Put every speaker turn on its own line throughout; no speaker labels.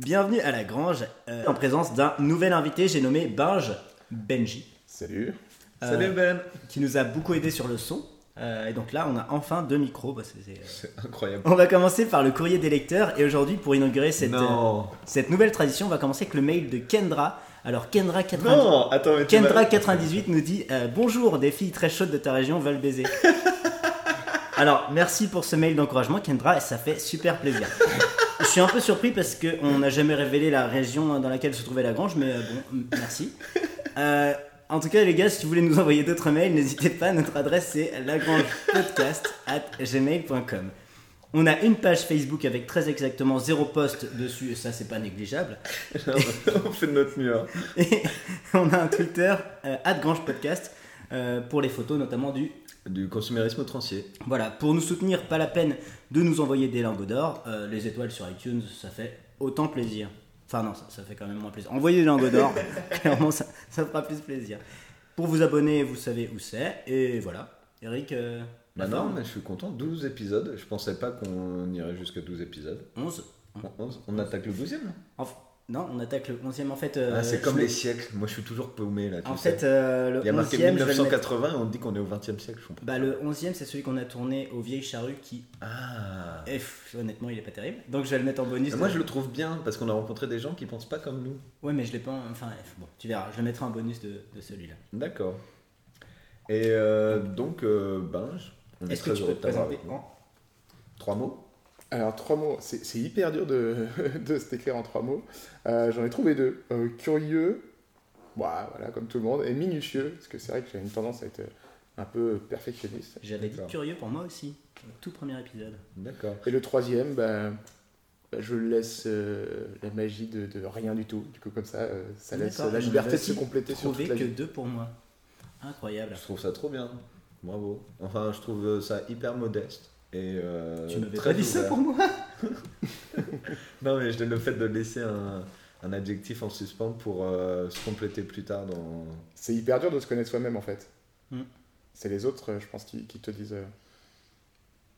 Bienvenue à la Grange, euh, en présence d'un nouvel invité, j'ai nommé Binge Benji,
Salut.
Euh,
Salut Ben
qui nous a beaucoup aidé sur le son. Euh, et donc là, on a enfin deux micros. c'est, euh,
C'est incroyable.
On va commencer par le courrier des lecteurs. Et aujourd'hui, pour inaugurer cette, euh, nouvelle tradition, on va commencer avec le mail de Kendra. Alors, Kendra98
Non, attends, mais tu
Kendra
vas-
98 nous dit euh, Bonjour, des filles très chaudes de ta région veulent baiser. Alors, merci pour ce mail d'encouragement, Kendra, et ça fait super plaisir. Je suis un peu surpris parce qu'on n'a jamais révélé la région dans laquelle se trouvait la grange, mais euh, bon, merci. Euh, en tout cas, les gars, si vous voulez nous envoyer d'autres mails, n'hésitez pas, notre adresse c'est lagrangepodcast at gmail.com. On a une page Facebook avec très exactement zéro post dessus, et ça c'est pas négligeable.
on fait de notre mieux. hein.
Et on a un Twitter, euh, @grangepodcast, euh, pour les photos notamment du.
Du consumérisme outrancier.
Voilà, pour nous soutenir, pas la peine de nous envoyer des lingots d'or. Euh, les étoiles sur iTunes, ça fait autant plaisir. Enfin non, ça, ça fait quand même moins plaisir. Envoyez des lingots d'or, clairement ça, ça fera plus plaisir. Pour vous abonner, vous savez où c'est. Et voilà. Eric, euh, la
Bah non, mais je suis content. 12 épisodes. Je pensais pas qu'on irait jusqu'à 12 épisodes.
11
Bon, 11. On attaque le 12e là
Enfin, Non, on attaque le 11e en fait. euh,
Ah, c'est comme les siècles. Moi, je suis toujours paumé là. tu
En fait, euh, le
Il y a marqué
11e, je vais le mettre-
1980 et on dit qu'on est au 20e siècle. Je comprends.
Bah, le 11e, c'est celui qu'on a tourné aux Vieilles Charrues qui,
Ah.
eh, honnêtement, il est pas terrible. Donc je vais le mettre en bonus.
Moi, je le trouve bien parce qu'on a rencontré des gens qui pensent pas comme nous.
Ouais, mais je l'ai pas. en- Enfin, eh, bon, tu verras. Je le mettrai en bonus de, de celui-là.
D'accord. Et euh, donc, euh, ben, je- on est,
Est-ce que
très
tu peux
heureux
te
de t'avoir
présenter en
Trois mots
Alors, trois mots. C'est hyper dur de, de se décrire en trois mots. Euh, J'en ai trouvé deux. Euh, curieux, Bah, voilà, comme tout le monde, et minutieux, parce que c'est vrai que j'ai une tendance à être un peu perfectionniste.
J'avais dit curieux pour moi aussi. Le tout premier épisode.
D'accord.
Et le troisième, bah, bah, je laisse euh, la magie de, de rien du tout. Du coup, comme ça, euh, ça laisse la liberté de se compléter sur
Trouvé
toute la
que
vie.
deux pour moi. Incroyable.
Je trouve ça trop bien. Bravo. Enfin, je trouve ça hyper modeste. Et euh,
tu m'avais
très
pas dit ça pour moi
Non, mais je donne le fait de laisser un, un adjectif en suspens pour euh, se compléter plus tard dans.
C'est hyper dur de se connaître soi-même, en fait.
Hmm.
C'est les autres, euh, je pense, qui, qui te disent... euh,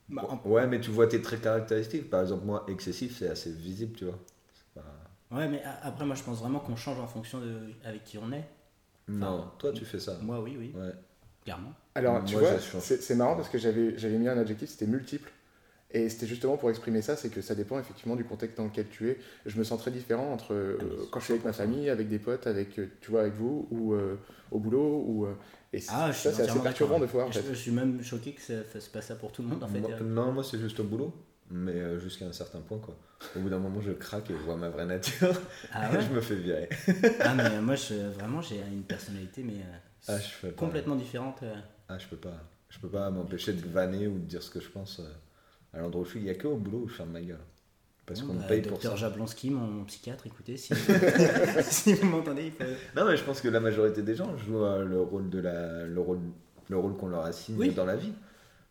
Bah, en-
Ouais, mais tu vois tes traits caractéristiques. Par exemple, moi, excessif, c'est assez visible, tu vois. Pas-
Ouais, mais après, moi, je pense vraiment qu'on change en fonction de avec qui on est.
Non, toi, tu fais ça.
Moi, oui, oui,
Ouais.
Clairement.
Alors, tu
Moi,
vois, c'est marrant parce que j'avais j'avais mis un adjectif, c'était multiple. Et c'était justement pour exprimer ça, c'est que ça dépend effectivement du contexte dans lequel tu es. Je me sens très différent entre euh,
Ah,
quand je suis avec ma famille, avec des potes, avec, euh, tu vois, avec vous, ou euh, au boulot, ou... et
Ah, je suis
ça, c'est assez perturbant
d'accord.
de en
Je,
fait.
je suis même choqué que ça fasse pas ça pour tout le monde, en fait.
Moi- non, moi, c'est juste au boulot. Mais jusqu'à un certain point, quoi. Au bout d'un moment, je craque et je vois ma vraie nature.
Ah ouais
je me fais virer.
Ah, mais moi, je, vraiment, j'ai une personnalité, mais euh,
Ah, je fais pas.
complètement différente. euh.
Ah, je peux pas. Je peux pas m'empêcher de vanner ou de dire ce que je pense euh, à l'endroit où je suis. Il y a que au boulot où je ferme ma gueule. Parce qu'on me
bah,
paye pour
Docteur
ça.
Jablonski, mon psychiatre, écoutez, si, si vous m'entendez, il faut...
Non, mais je pense que la majorité des gens jouent euh, le rôle de la, le rôle, le rôle qu'on leur assigne
Oui.
dans la vie.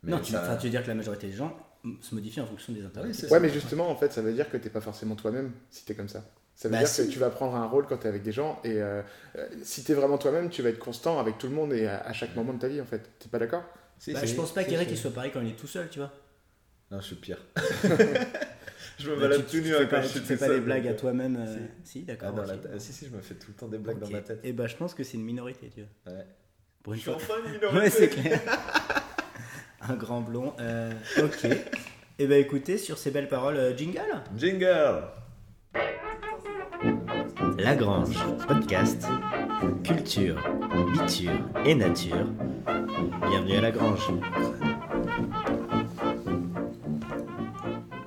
Mais
non, tu,
ça-
enfin, tu veux dire que la majorité des gens se modifient en fonction des intérêts.
Oui,
Ouais, mais justement, en fait, ça veut dire que t'es pas forcément toi-même si t'es comme ça. Ça veut
Bah,
dire
si.
que tu vas prendre un rôle quand t'es avec des gens, et euh, euh, si t'es vraiment toi-même, tu vas être constant avec tout le monde et à, à chaque moment de ta vie, en fait. T'es pas d'accord?
Si,
Bah, je pense pas qu'Eric il soit pareil quand il est tout seul, tu vois.
Non, je suis pire. je me
Bah,
balade
tu,
tout
tu
nu
fais
quand
pas,
je
tu
suis
fais
tout
pas des blagues
donc,
à
euh,
toi-même. euh, Si, d'accord.
Ah, si, si, je me fais tout le temps des blagues dans ma tête.
Et bah, je pense que c'est une minorité, tu vois.
Ouais.
Pour une
Je suis
fois.
enfin une minorité.
Ouais, c'est clair. Un grand blond. euh, ok. Et bah, écoutez, sur ces belles paroles, jingle?
Jingle
Lagrange, podcast, culture, biture et nature. Bienvenue à Lagrange.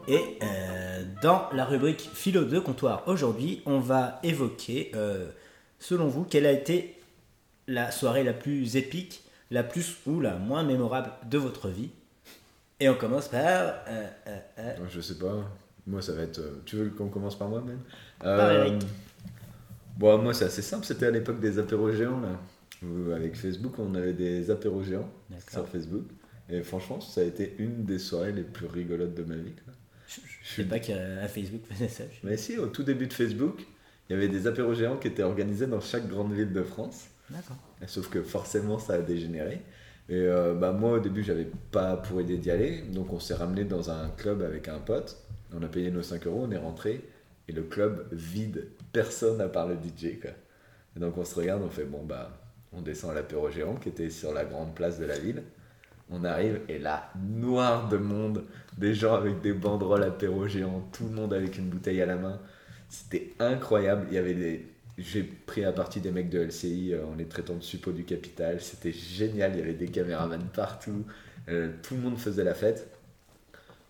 Et euh, dans la rubrique philo de comptoir aujourd'hui, on va évoquer, euh, selon vous, quelle a été la soirée la plus épique, la plus ou la moins mémorable de votre vie? Et on commence par... euh,
Je sais pas. Moi, ça va être. Tu veux qu'on commence par moi, même
Par Eric.
Bon, moi, c'est assez simple. C'était à l'époque des apéros géants, là. Où, avec Facebook, on avait des apéros géants sur Facebook. Et franchement, ça a été une des soirées les plus rigolotes de ma vie. quoi.
Je je sais pas qu'à Facebook faisait ça. je-
Mais si, au tout début de Facebook, il y avait des apéros géants qui étaient organisés dans chaque grande ville de France.
D'accord.
Sauf que forcément, ça a dégénéré. Et euh, bah, moi, au début, j'avais pas pour idée d'y aller. Donc, on s'est ramené dans un club avec un pote. On a payé nos 5 euros, on est rentré. et le club vide, personne à part le DJ. Quoi. Donc on se regarde, on fait bon bah on descend à l'apéro géant qui était sur la grande place de la ville. On arrive et là, noir de monde, des gens avec des banderoles apéro géant, tout le monde avec une bouteille à la main. C'était incroyable. Il y avait des. J'ai pris à partie des mecs de LCI euh, en les traitant de suppôts du capital. C'était génial. Il y avait des caméramans partout. Euh, tout le monde faisait la fête.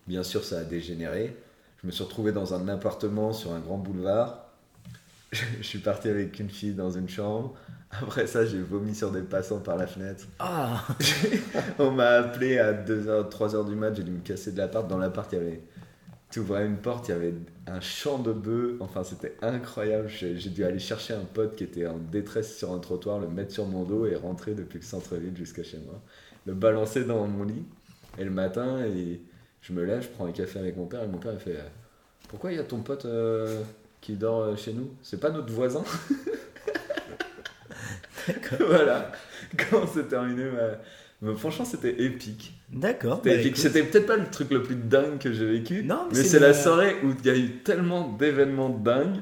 Bien sûr, ça a dégénéré. Je me suis retrouvé dans un appartement sur un grand boulevard. Je suis parti avec une fille dans une chambre. Après ça, j'ai vomi sur des passants par la fenêtre.
Ah
On m'a appelé à 2h, 3h du mat, j'ai dû me casser de l'appart. Dans l'appart, il y avait. Tu ouvrais une porte, il y avait un champ de bœufs. Enfin, c'était incroyable. J'ai dû aller chercher un pote qui était en détresse sur un trottoir, le mettre sur mon dos et rentrer depuis le centre-ville jusqu'à chez moi. Le balancer dans mon lit. Et le matin, et je me lève, je prends un café avec mon père. Et mon père, il fait euh, Pourquoi il y a ton pote euh, qui dort euh, chez nous C'est pas notre voisin Voilà. Quand c'est terminé, ma- mais franchement, c'était épique.
D'accord.
C'était
bah.
C'était peut-être pas le truc le plus dingue que j'ai vécu,
Non, mais
mais
c'est
la soirée où il y a eu tellement d'événements dingues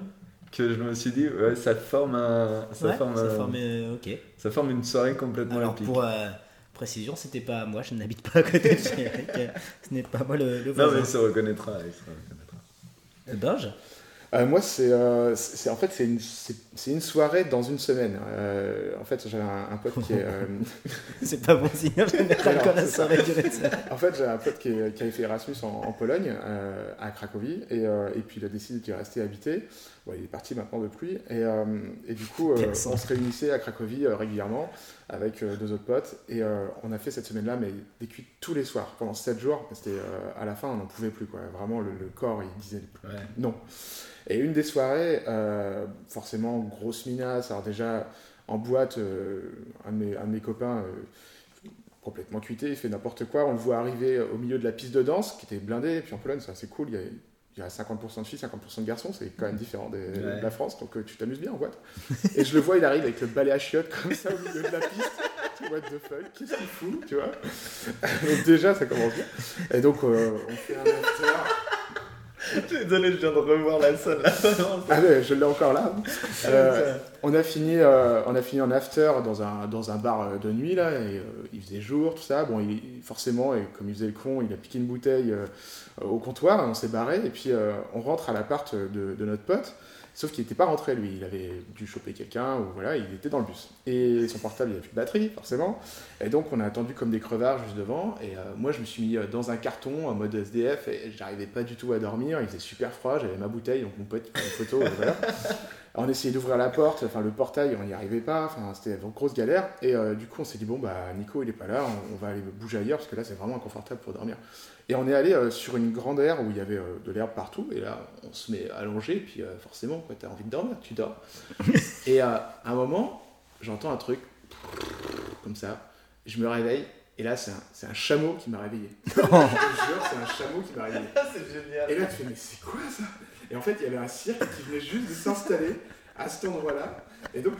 que je me suis dit, ouais, ça forme un, ça
Ouais,
forme,
ça
un-
forme, euh, ok.
ça forme une soirée complètement
Alors
épique.
pour euh, précision, c'était pas moi, je n'habite pas à côté de chez Eric. Ce n'est pas moi le, le
Non,
voisin.
mais il se reconnaîtra. il se reconnaîtra.
Euh, Binge
Euh, moi, c'est, euh, c'est- en fait, c'est une, soirée dans une semaine. Euh, en fait, j'ai un, un pote qui est.
C'est pas bon signe en général
Alors,
quand la
c'est ça.
soirée durait de ça.
en fait, j'ai un pote qui, est- qui avait fait Erasmus en, en Pologne, euh, à Cracovie, et, et puis il a décidé d'y rester habiter. Bon, il est parti maintenant depuis, et, et du coup, on se réunissait à Cracovie régulièrement avec euh, deux autres potes, et euh, on a fait cette semaine-là, mais des cuites tous les soirs pendant 7 jours. C'était euh, à la fin, on n'en pouvait plus, quoi. Vraiment, le, le corps, il disait
Ouais.
non. Et une des soirées, forcément, grosse minace. Alors, déjà, en boîte, un, de mes, un de mes copains, complètement cuité, il fait n'importe quoi. On le voit arriver au milieu de la piste de danse, qui était blindée. Et puis en Pologne, c'est assez cool. Il y a, il y a 50% de filles, 50% de garçons. C'est quand même différent des-
Ouais.
de la France. Donc, euh, tu t'amuses bien en boîte. Et je le vois, il arrive avec le balai à chiottes, comme ça, au milieu de la piste. What the fuck, qu'est-ce qu'il fout, tu vois? Donc, déjà, ça commence bien. Et donc, euh, on fait un after.
Désolé, je viens de revoir la salle. là.
Ah ouais, je l'ai encore là. Euh, on, a fini, euh, on a fini en after dans un, dans un bar euh, de nuit, là, et euh, il faisait jour, tout ça. Bon, il- forcément, et comme il faisait le con, il a piqué une bouteille au comptoir, on s'est barré, et puis on rentre à l'appart de, de notre pote. Sauf qu'il n'était pas rentré, lui. Il avait dû choper quelqu'un, ou voilà, il était dans le bus. Et son portable, il avait plus de batterie, forcément. Et donc, on a attendu comme des crevards juste devant. Et euh, moi, je me suis mis euh, dans un carton en mode SDF, et j'arrivais pas du tout à dormir. Il faisait super froid, j'avais ma bouteille, donc mon pote, il une photo. Alors, on essayait d'ouvrir la porte, enfin le portail, on n'y arrivait pas, enfin c'était une grosse galère. Et euh, du coup, on s'est dit, bon, bah Nico, il est pas là, on, on va aller bouger ailleurs, parce que là, c'est vraiment inconfortable pour dormir. Et on est allé euh, sur une grande aire où il y avait euh, de l'herbe partout, et là, on se met allongé, puis euh, forcément, tu as envie de dormir, tu dors. et à un moment, j'entends un truc, comme ça, je me réveille, et là, c'est un, un chameau qui m'a réveillé. je te jure, c'est un chameau qui m'a réveillé.
c'est génial.
Et là, tu fais, mais c'est quoi ça? Et en fait, il y avait un cirque qui venait juste de s'installer à cet endroit-là. Et donc,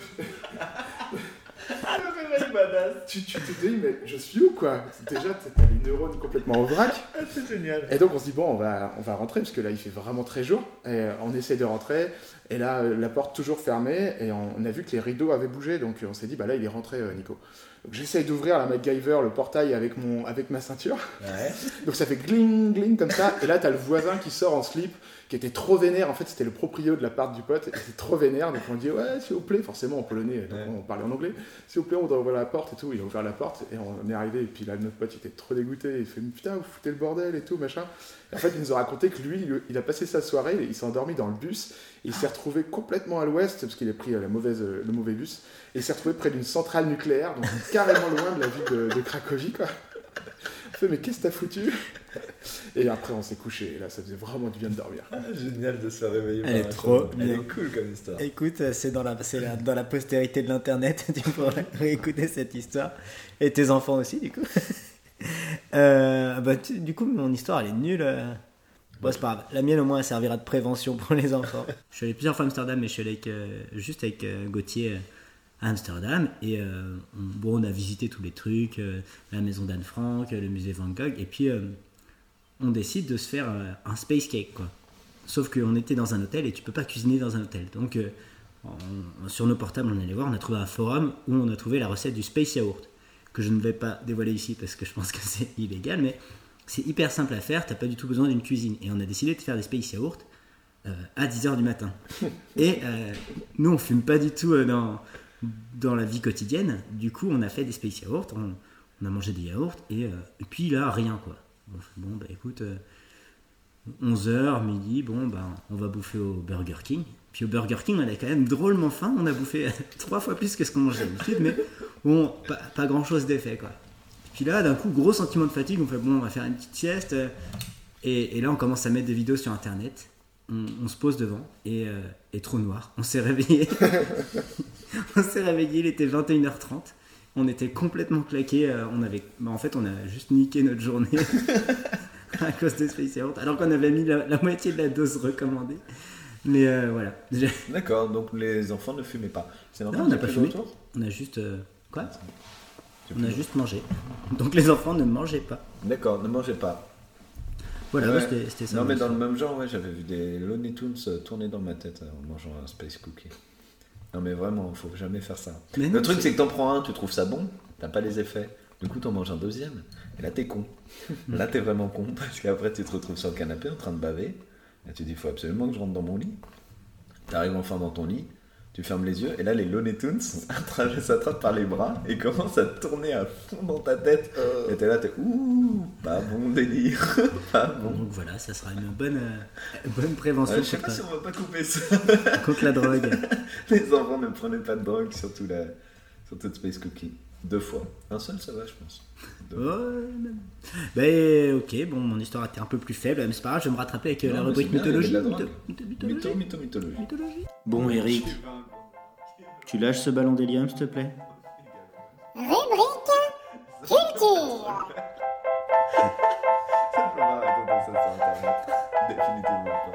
tu, tu te dis, mais je suis où quoi? Déjà, t'as les neurones complètement au vrac.
c'est génial.
Et donc, on se dit, bon, on va, on va rentrer, parce que là, il fait vraiment très jour. Et euh, on essaie de rentrer. Et là, euh, la porte toujours fermée. Et on, on a vu que les rideaux avaient bougé. Donc, on s'est dit, bah là, il est rentré, euh, Nico. Donc, j'essaye d'ouvrir la MacGyver, le portail avec, mon, avec ma ceinture.
Ouais.
Donc ça fait gling gling comme ça, et là t'as le voisin qui sort en slip, qui était trop vénère, en fait c'était le proprio de la part du pote, il était trop vénère, donc on dit ouais s'il vous plaît, forcément en polonais, donc
Ouais.
on parlait en anglais, s'il vous plaît on doit ouvrir la porte et tout, il a ouvert la porte, et on est arrivé, et puis là notre pote il était trop dégoûté, il fait putain vous foutez le bordel et tout machin, et en fait il nous a raconté que lui, il- a passé sa soirée, il s'est endormi dans le bus, et il s'est retrouvé complètement à l'ouest, parce qu'il a pris euh, la mauvaise, euh, le mauvais bus, et il s'est retrouvé près d'une centrale nucléaire, donc carrément loin de la ville de, de Cracovie quoi. Fait, mais qu'est-ce que t'as foutu? Et après, on s'est couché. Et là, ça faisait vraiment du bien de dormir.
Ah, génial de se réveiller
Elle est trop
chameau. Elle
bien.
est cool comme histoire.
Écoute, euh, c'est dans la, c'est la- dans la postérité de l'internet, tu pourras réécouter cette histoire. Et tes enfants aussi, du coup. Euh, bah, tu- du coup, mon histoire, elle est nulle. euh. Bon, c'est pas grave. La mienne, au moins, elle servira de prévention pour les enfants. je suis allé plusieurs fois à Amsterdam, mais je suis allé avec, euh, juste avec euh, Gauthier euh, à Amsterdam. Et euh, on, bon, on a visité tous les trucs, euh, la maison d'Anne Frank, euh, le musée Van Gogh. Et puis, euh, on décide de se faire un space cake, quoi. Sauf qu'on était dans un hôtel et tu peux pas cuisiner dans un hôtel. Donc, on- sur nos portables, on allait voir, on a trouvé un forum où on a trouvé la recette du space yaourt, que je ne vais pas dévoiler ici parce que je pense que c'est illégal, mais c'est hyper simple à faire, t'as pas du tout besoin d'une cuisine. Et on a décidé de faire des space yaourt à 10h du matin. Et euh, nous, on fume pas du tout euh, dans, dans la vie quotidienne. Du coup, on a fait des space yaourts, on, a mangé des yaourts, et, euh, puis là, rien quoi. Bon, bah écoute, 11h, midi, bon, bah, on va bouffer au Burger King. Puis au Burger King, on a quand même drôlement faim. On a bouffé trois fois plus que ce qu'on mangeait d'habitude, mais bon, pas, pas grand chose d'effet quoi. Puis là, d'un coup, gros sentiment de fatigue. On fait bon, on va faire une petite sieste. euh, Et, là, on commence à mettre des vidéos sur internet. On, se pose devant et, euh, et trop noir. On s'est réveillé. on s'est réveillé, il était 21h30. On était complètement claqué. on avait, bah, en fait, on a juste niqué notre journée à cause de Space Yaourt, alors qu'on avait mis la, la moitié de la dose recommandée. Mais euh, voilà,
D'accord, donc les enfants ne fumaient pas. C'est normal,
on n'a pas fumé. on a juste euh, quoi? On a juste mangé. Donc les enfants ne mangeaient pas.
D'accord, ne mangez pas.
Voilà,
Ouais.
c'était ça.
non, mais dans le même genre, ouais, j'avais vu des Looney Tunes euh, tourner dans ma tête euh, en mangeant un Space Cookie. Non, mais vraiment, faut jamais faire ça.
Mais
le
non,
truc,
c'est-
que t'en prends un, tu trouves ça bon, t'as pas les effets. Du coup, t'en manges un deuxième, et là, t'es con. là, t'es vraiment con, parce qu'après, tu te retrouves sur le canapé en train de baver, et tu dis, il faut absolument que je rentre dans mon lit. T'arrives enfin dans ton lit, tu fermes les yeux, et là, les Looney Tunes s'attrapent s'attrapent par les bras et commencent à tourner à fond dans ta tête. Et t'es là, t'es ouh, pas bon délire, pas bon.
Donc voilà, ça sera une bonne, euh, bonne prévention
Ouais, je sais pas
contre,
si on va pas couper ça.
contre la drogue.
Les enfants ne prenaient pas de drogue, surtout la, surtout de Space Cookie. Deux fois. Un seul, ça va, je pense.
Même. Ben ok, bon, mon histoire était un peu plus faible, mais c'est pas grave, je vais me rattraper avec euh,
Non,
la rubrique mythologie. mythologie.
Mytho, mytho, mythologie.
Mythologie. Bon, Eric, tu lâches ce ballon d'hélium, s'il te plaît
Rubrique culture.
Ça, je peux pas raconter ça sur Internet. Définitivement pas.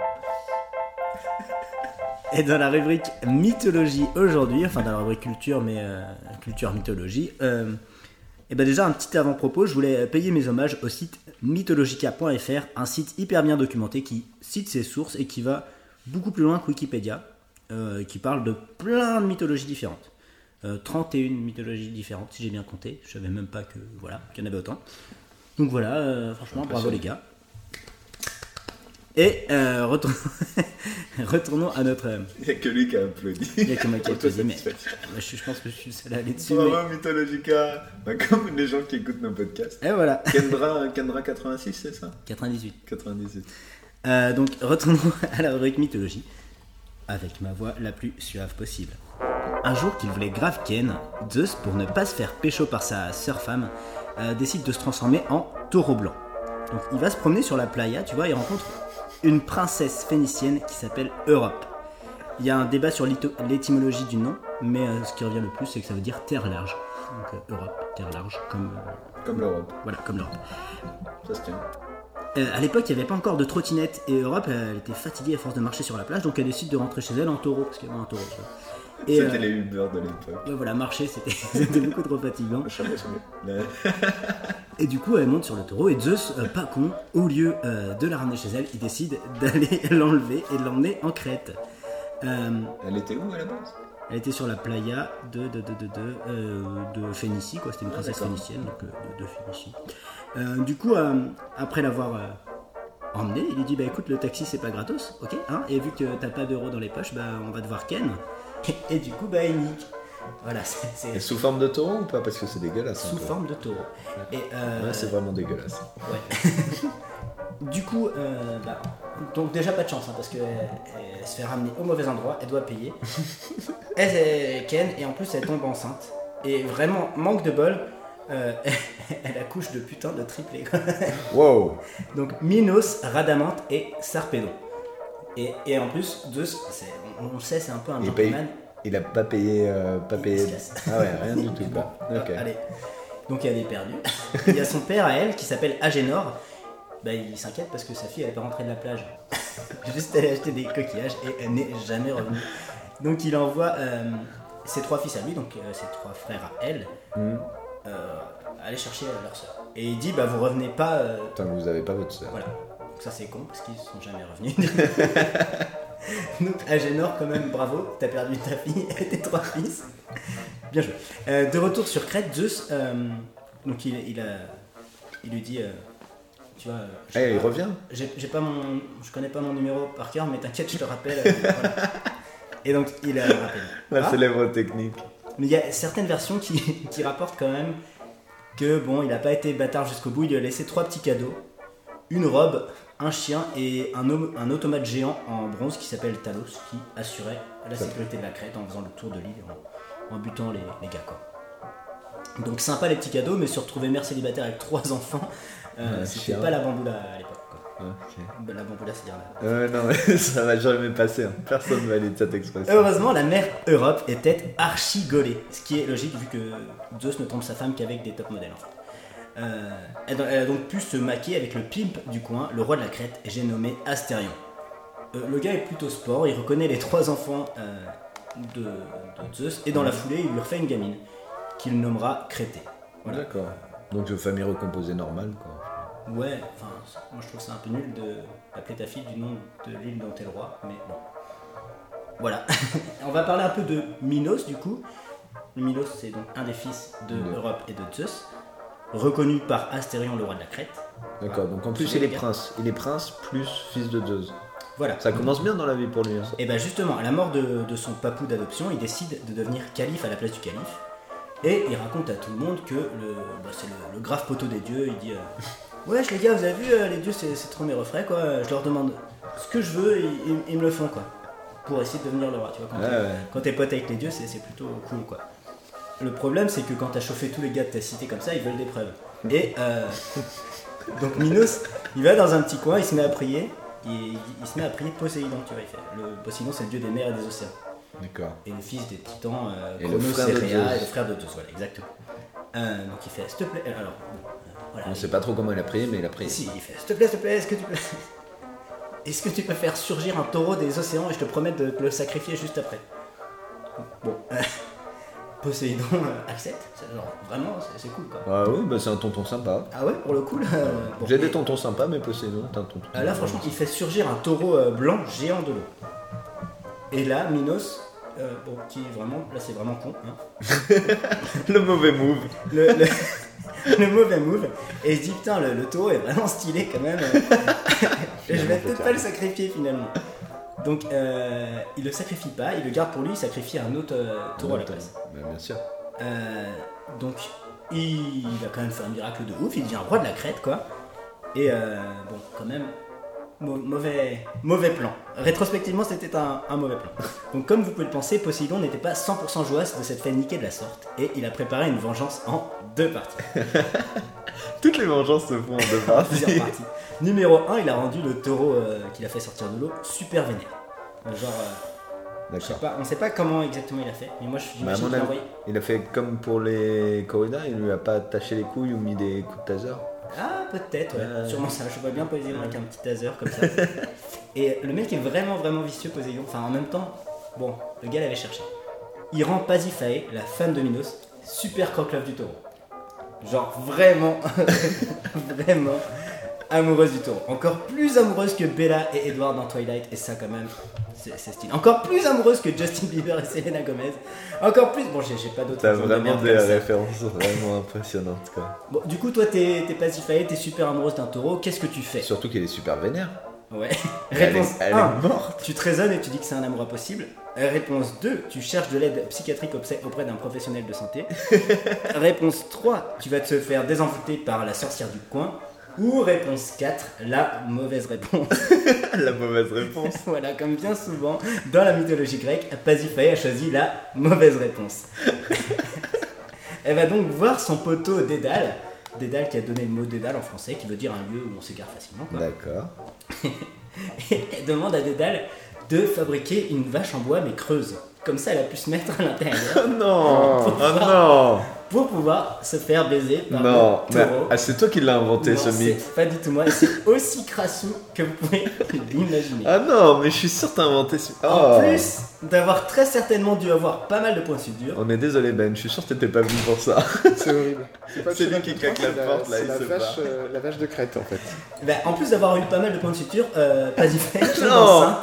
Et dans la rubrique mythologie aujourd'hui, enfin dans la rubrique culture, mais euh, culture mythologie, euh, et ben déjà un petit avant-propos, je voulais payer mes hommages au site mythologica.fr, un site hyper bien documenté qui cite ses sources et qui va beaucoup plus loin que Wikipédia, euh, qui parle de plein de mythologies différentes. Euh, 31 mythologies différentes, si j'ai bien compté. Je savais même pas que voilà qu'il y en avait autant. Donc voilà, euh, franchement, bravo les gars. Et euh, retourn- retournons à notre.
Il n'y a que lui qui a applaudi.
il y a que moi qui ai applaudi, mais je, je pense que je suis le seul à aller dessus. mais-
Bravo, Mythologica. Bah, comme les gens qui écoutent nos podcasts.
Et voilà,
Kendra, Kendra 86, c'est ça?
98.
98.
Euh, donc retournons à la rubrique mythologie, avec ma voix la plus suave possible. Un jour qu'il voulait grave Ken, Zeus, pour ne pas se faire pécho par sa sœur femme, euh, décide de se transformer en taureau blanc. Donc il va se promener sur la playa, tu vois, il rencontre une princesse phénicienne qui s'appelle Europe. Il y a un débat sur l'étymologie du nom, mais euh, ce qui revient le plus, c'est que ça veut dire terre large. Donc euh, Europe, terre large, comme,
Comme l'Europe.
voilà, comme l'Europe.
Ça se tient.
Euh, à l'époque, il n'y avait pas encore de trottinette et Europe, elle était fatiguée à force de marcher sur la plage, donc elle décide de rentrer chez elle en taureau, parce qu'il y avait un taureau.
C'était
euh,
les Uber de l'époque.
ouais, voilà, marcher, c'était beaucoup trop fatigant. Et du coup, elle monte sur le taureau et Zeus, euh, pas con, au lieu euh, de la ramener chez elle, il décide d'aller l'enlever et de l'emmener en Crète. Euh,
Elle était où à la base?
elle était sur la playa de, de, de, de, de, euh, de Phénicie, quoi. C'était une princesse
d'accord.
phénicienne, donc de, de Phénicie. Euh, du coup, euh, après l'avoir euh, emmené, il lui dit Bah écoute, le taxi c'est pas gratos, ok hein, Et vu que t'as pas d'euros dans les poches, bah on va devoir ken. Et, du coup, bah il nique. Voilà,
Et sous forme de taureau ou pas? Parce que c'est dégueulasse. un
sous forme de taureau. Et, euh,
Ouais, c'est vraiment dégueulasse.
Ouais. du coup, bah, donc déjà pas de chance, hein, parce qu'elle elle se fait ramener au mauvais endroit, elle doit payer. elle est Ken, et en plus elle tombe enceinte. Et vraiment, manque de bol, euh, elle accouche de putain de triplé. quoi.
Wow
donc Minos, Radamante et Sarpedon. Et, et en plus, Zeus, on, on sait, c'est un peu un
Il paye. Il a pas payé. euh, pas
Il
payé. Ah ouais, rien du tout.
Bon, allez. Donc elle est perdue. Il y a son père à elle qui s'appelle Agénor. Bah, il s'inquiète parce que sa fille elle est pas rentrée de la plage. Juste aller acheter des coquillages et elle n'est jamais revenue. Donc il envoie euh, ses trois fils à lui, donc ses trois frères à elle,
Hmm.
Euh, aller chercher leur soeur. Et il dit bah vous revenez pas. euh,
Tant que vous avez pas votre soeur.
voilà. Donc ça c'est con parce qu'ils sont jamais revenus. Donc Agénor quand même bravo, t'as perdu ta fille et tes trois fils. Bien joué. Euh, de retour sur Crète, Zeus, euh, donc il, il, a, il lui dit, euh, tu vois, euh, je sais
Eh, il
pas-
revient.
j'ai pas mon, je connais pas mon numéro par cœur, mais t'inquiète, je te rappelle. euh, voilà. Et donc il a rappelé.
La
Ah,
célèbre technique.
Mais il y a certaines versions qui, qui rapportent quand même que bon, il n'a pas été bâtard jusqu'au bout. Il lui a laissé trois petits cadeaux une robe, un chien et un, un automate géant en bronze qui s'appelle Talos qui assurait la sécurité de la crête en faisant le tour de l'île en, en butant les, les gars. Quoi. Donc sympa les petits cadeaux, mais se retrouver mère célibataire avec trois enfants, euh, c'était pas la bamboula à l'époque. Quoi.
Ok.
Bah, La c'est-à-dire la,
Ouais, non, mais ça va jamais passer. hein. Personne valide cette expression.
Heureusement, la mère Europe était archi gaulée, ce qui est logique vu que Zeus ne trompe sa femme qu'avec des top modèles en fait. Euh, elle, a- donc pu se maquer avec le pimp du coin, le roi de la Crète, et j'ai nommé Astérion. Euh, le gars est plutôt sport, il reconnaît les trois enfants euh, de, de Zeus, et dans la foulée, il lui refait une gamine, qu'il nommera Crété. Voilà.
D'accord. Donc, de famille recomposée normale, quoi.
Ouais, enfin, moi je trouve ça un peu nul d'appeler ta fille du nom de l'île dont t'es le roi, mais bon. Voilà. On va parler un peu de Minos du coup. Minos, c'est donc un des fils de Europe et de Zeus, reconnu par Astérion, le roi de la Crète.
D'accord. Donc, en plus, il est prince. Il est prince plus fils de Zeus.
Voilà.
Ça commence bien dans la vie pour lui. hein.
Et bien justement, à la mort de, de son papou d'adoption, il décide de devenir calife à la place du calife. Et il raconte à tout le monde que le, bah, c'est le, le grave poteau des dieux. Il dit euh, Wesh les gars, vous avez vu, euh, les dieux c'est, c'est trop mes refrains quoi. Je leur demande ce que je veux, ils, ils me le font quoi. Pour essayer de devenir le roi. Tu vois, quand,
Ouais,
t'es,
ouais.
quand t'es pote avec les dieux, c'est, c'est plutôt cool quoi. Le problème c'est que quand t'as chauffé tous les gars de ta cité comme ça, ils veulent des preuves. Et euh, donc Minos, il va dans un petit coin, il se met à prier. Il, il se met à prier Poséidon, tu vois. Il fait, le Poséidon c'est le dieu des mers et des océans
D'accord.
et le fils des titans euh,
Et le
Chronos
frère de
et Rhea,
Zeus.
et le frère de Zeus, voilà, exactement. Euh, donc il fait, s'il te plaît, alors, bon, euh, voilà.
On sait pas trop comment il a prié, mais il a prié.
Si, il fait, s'il te plaît, s'il te plaît, est-ce que tu peux... Est-ce que tu peux faire surgir un taureau des océans et je te promets de te le sacrifier juste après? Bon, euh, Poséidon euh, accepte, genre, vraiment, c'est, cool quoi.
Ah oui, bah c'est un tonton sympa.
Ah ouais, pour le coup, là, euh, bon,
J'ai des tontons sympas, mais Poséidon, t'es un tonton.
ah, là, franchement, il fait surgir un taureau blanc géant de l'eau. Et là, Minos, euh, bon, qui est vraiment, là c'est vraiment con, hein,
le mauvais move.
le, le, le mauvais move. Et se dit putain le, le taureau est vraiment stylé quand même. Je vais peut-être pas le sacrifier finalement. Donc euh, il le sacrifie pas. Il le garde pour lui. Il sacrifie un autre euh, taureau à la place.
Bah, bien sûr.
Euh, donc il va quand même faire un miracle de ouf. Il devient roi de la crête quoi. Et euh, bon quand même mau- mauvais, mauvais plan rétrospectivement c'était un, un mauvais plan donc comme vous pouvez le penser Poséidon n'était pas 100% joyeux de cette fait niquer de la sorte et il a préparé une vengeance en deux parties
Toutes les vengeances se font en deux parties.
parties. Numéro 1, il a rendu le taureau euh, qu'il a fait sortir de l'eau super vénère. Genre, euh, je sais
D'accord.
pas, on sait pas comment exactement il a fait, mais moi je
Bah,
j'imagine
mon
qu'il a envoyé.
il a fait comme pour les corridas, il lui a pas attaché les couilles ou mis des coups de taser.
Ah, peut-être, ouais.
Ouais.
sûrement ça. Je vois bien Poséidon avec un petit taser comme ça. Et le mec est vraiment, vraiment vicieux, Poséidon. Enfin, en même temps, bon, le gars l'avait cherché. Il rend Pasiphae, la femme de Minos, super croque-love du taureau. Genre vraiment, vraiment amoureuse du taureau. Encore plus amoureuse que Bella et Edward dans Twilight. Et ça, quand même, c'est stylé. Encore plus amoureuse que Justin Bieber et Selena Gomez. Encore plus. Bon, j'ai pas d'autres
T'as
de
vraiment des références vraiment impressionnantes quoi.
Bon, du coup, toi, t'es t'es Pasiphae, t'es super amoureuse d'un taureau. Qu'est-ce que tu fais?
Surtout qu'il est super vénère.
Ouais.
Elle est,
Réponse
elle
1.
est morte.
Tu te raisonnes et tu dis que c'est un amour impossible. Euh, Réponse 2. Tu cherches de l'aide psychiatrique auprès- auprès d'un professionnel de santé. réponse 3. Tu vas te faire désenvoûter par la sorcière du coin. Ou réponse 4. La mauvaise réponse.
La mauvaise réponse.
voilà, comme bien souvent dans la mythologie grecque, Pasiphae a choisi la mauvaise réponse. Elle va donc voir son poteau Dédale. Dédale qui a donné le mot Dédale en français, qui veut dire un lieu où on s'égare facilement.
D'accord.
Et elle demande à Dédale de fabriquer une vache en bois mais creuse. Comme ça, elle a pu se mettre à l'intérieur
Oh non Oh non
pour pouvoir se faire baiser par
Non,
le
mais
taureau.
ah, c'est toi qui l'as inventé
Non,
ce mythe.
c'est pas du tout moi, c'est aussi crassou que vous pouvez l'imaginer.
Ah non, mais je suis sûr que t'as inventé ce.
En
Oh.
plus d'avoir très certainement dû avoir pas mal de points de suture,
On est désolé Ben, je suis sûr que t'étais pas venu pour ça.
C'est horrible. pas le
C'est lui qui claque la porte, là,
c'est
il
la
se
vache, euh, la vache de crête en fait.
ben, en plus d'avoir eu pas mal de points de suture, euh, tombe
Non.
enceinte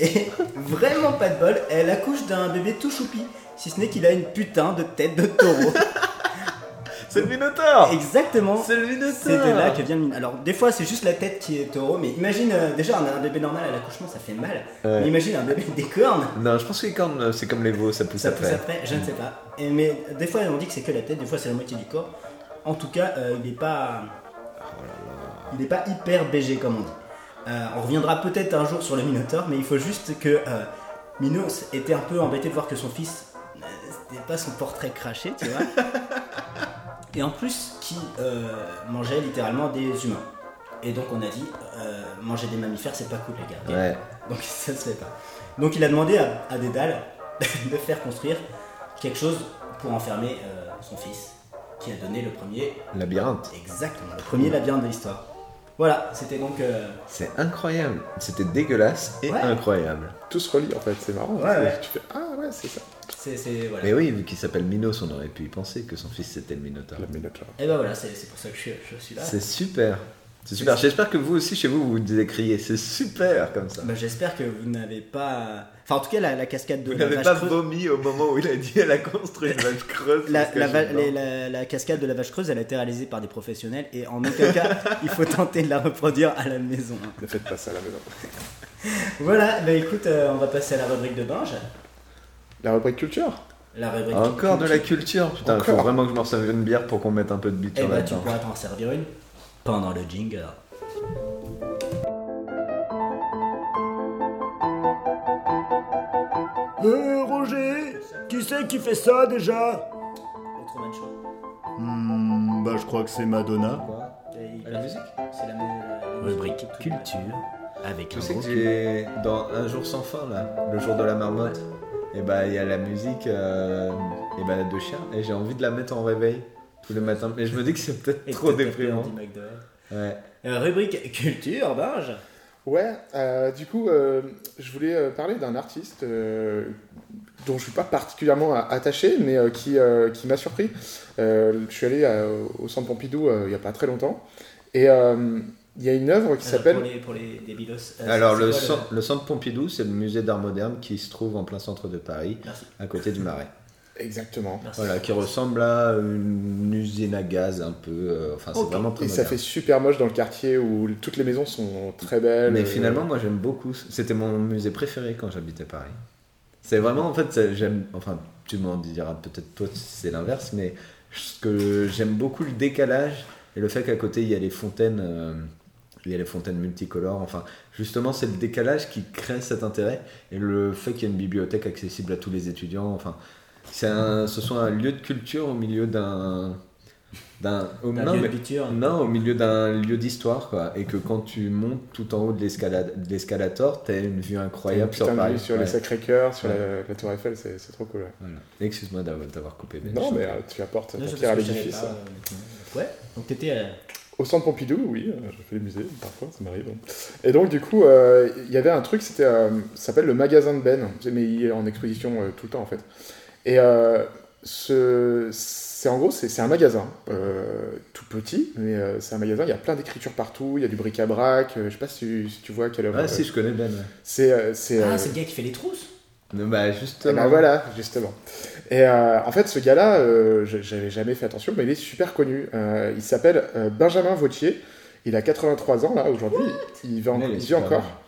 et vraiment pas de bol, elle accouche d'un bébé tout choupi, si ce n'est qu'il a une putain de tête de taureau.
C'est le Minotaure
Exactement.
C'est le Minotaure
C'est de là que vient le min- Alors, des fois, c'est juste la tête qui est taureau, mais imagine, euh, déjà, un, un bébé normal à l'accouchement, ça fait mal.
Ouais.
Mais imagine un bébé avec des cornes,
Non, je pense que les cornes, euh, c'est comme les veaux, ça pousse
ça pousse
après.
après, je ne sais pas. Et, mais des fois, on dit que c'est que la tête, des fois, c'est la moitié du corps. En tout cas, euh, il n'est pas. Il n'est pas hyper BG, comme on dit. Euh, on reviendra peut-être un jour sur le Minotaure, mais il faut juste que Minos était un peu embêté de voir que son fils, c'était pas son portrait craché, tu vois. Et en plus, qui euh, mangeait littéralement des humains. Et donc on a dit, euh, manger des mammifères, c'est pas cool les gars.
Ouais.
Donc ça se fait pas. Donc il a demandé à, à Dédale de faire construire quelque chose pour enfermer euh, son fils, qui a donné le premier,
Labyrinthe.
exactement, le premier labyrinthe de l'histoire. Voilà, c'était donc... euh,
C'est incroyable. C'était dégueulasse et
Ouais.
incroyable.
Tout se relie en fait, c'est marrant.
Ouais,
C'est-
ouais.
Tu fais Ah ouais, c'est ça.
c'est... c'est- voilà.
Mais oui, vu qu'il s'appelle Minos, on aurait pu y penser que son fils c'était le Minotaure.
Minotaur.
Et ben voilà, c'est c'est pour ça que je suis là.
C'est super. C'est super. J'espère que vous aussi, chez vous, vous devez crier. C'est super comme ça.
Bah, J'espère que vous n'avez pas... Enfin en tout cas la, la cascade de
Vous
la
n'avez
vache
pas
creuse-
vomi au moment où il a dit elle a construit une vache creuse.
La, va- les- cascade de la vache creuse, elle a été réalisée par des professionnels et en aucun cas il faut tenter de la reproduire à la maison. hein.
Ne faites pas ça à la maison.
Voilà, bah écoute, euh, on va passer à la rubrique de Binge.
La rubrique culture
La rubrique
Encore de la culture. Putain, il faut vraiment que je me resserve une bière pour qu'on mette un peu de
Et
biture
bah tu pourras t'en servir une pendant le jingle.
Euh, Roger, qui c'est qui fait ça déjà. Hmm, bah je crois que c'est Madonna.
Ah, la musique
C'est la, la
Rubrique culture avec
Tu
un
sais
gros
que dans Un jour sans fin là, le jour de la marmotte, et bah il y a la musique euh, et bah de chien et j'ai envie de la mettre en réveil tous les matins. Mais je me dis que c'est peut-être trop déprimant. Ouais.
Euh, rubrique culture, Binge.
Ouais, euh, du coup, euh, je voulais euh, parler d'un artiste euh, dont je suis pas particulièrement attaché, mais euh, qui, euh, qui m'a surpris. Euh, je suis allé euh, au Centre Pompidou euh, il y a pas très longtemps, et euh, il y a une œuvre qui s'appelle...
Pour les, pour les débilos. euh,
Alors le,
quoi
centre, le centre Pompidou, c'est le musée d'art moderne qui se trouve en plein centre de Paris,
Merci.
à côté du Marais.
Exactement.
Merci.
Voilà, qui ressemble à une usine à gaz un peu. euh, enfin, c'est vraiment très
Et ça fait super moche dans le quartier où toutes les maisons sont très belles.
Mais
euh,
finalement, moi j'aime beaucoup. C'était mon musée préféré quand j'habitais Paris. C'est vraiment, en fait, j'aime. Enfin, tu m'en diras peut-être toi si c'est l'inverse, mais ce que j'aime beaucoup le décalage et le fait qu'à côté il y a les fontaines. euh, il y a les fontaines multicolores, enfin, justement, c'est le décalage qui crée cet intérêt et le fait qu'il y ait une bibliothèque accessible à tous les étudiants. Enfin, c'est un, ce soit un lieu de culture au milieu d'un. d'un au- non,
lieu de
mais- non, au milieu d'un lieu d'histoire, quoi. Et que quand tu montes tout en haut de l'escalade- de l'escalator, t'as une vue
Une
incroyable sur Paris.
vue sur
Ouais.
les Sacré-Cœur, sur
Ouais.
la, la Tour Eiffel, c'est c'est trop cool. ouais.
Voilà. Excuse-moi d'avoir d'avoir coupé. mais
Non,
je-
mais euh, tu apportes
Non,
ta pierre à l'édifice.
pas, euh. Ouais, donc t'étais. euh,
Au centre Pompidou, oui, euh, je fais les musées, parfois, ça m'arrive. Et donc, du coup, euh, il y avait un truc, c'était, euh, ça s'appelle le magasin de Ben, mais il est en exposition euh, tout le temps, en fait. Et euh, ce, c'est en gros, c'est un magasin, euh, tout petit, mais euh, c'est un magasin, il y a plein d'écritures partout, il y a du bric-à-brac, euh, je sais pas si, tu- si tu vois quelle œuvre.
Ah, si, je connais Ben. ouais.
C'est, euh, c'est,
Ah,
euh,
c'est le gars qui fait les trousses
Non, bah,
Eh
justement.
ben voilà, justement. Et euh, en fait, ce gars-là, euh, je- j'avais jamais fait attention, mais il est super connu. Euh, il s'appelle euh, Benjamin Vautier. Il a 83 ans là aujourd'hui. Il vit, en-
il
vit encore.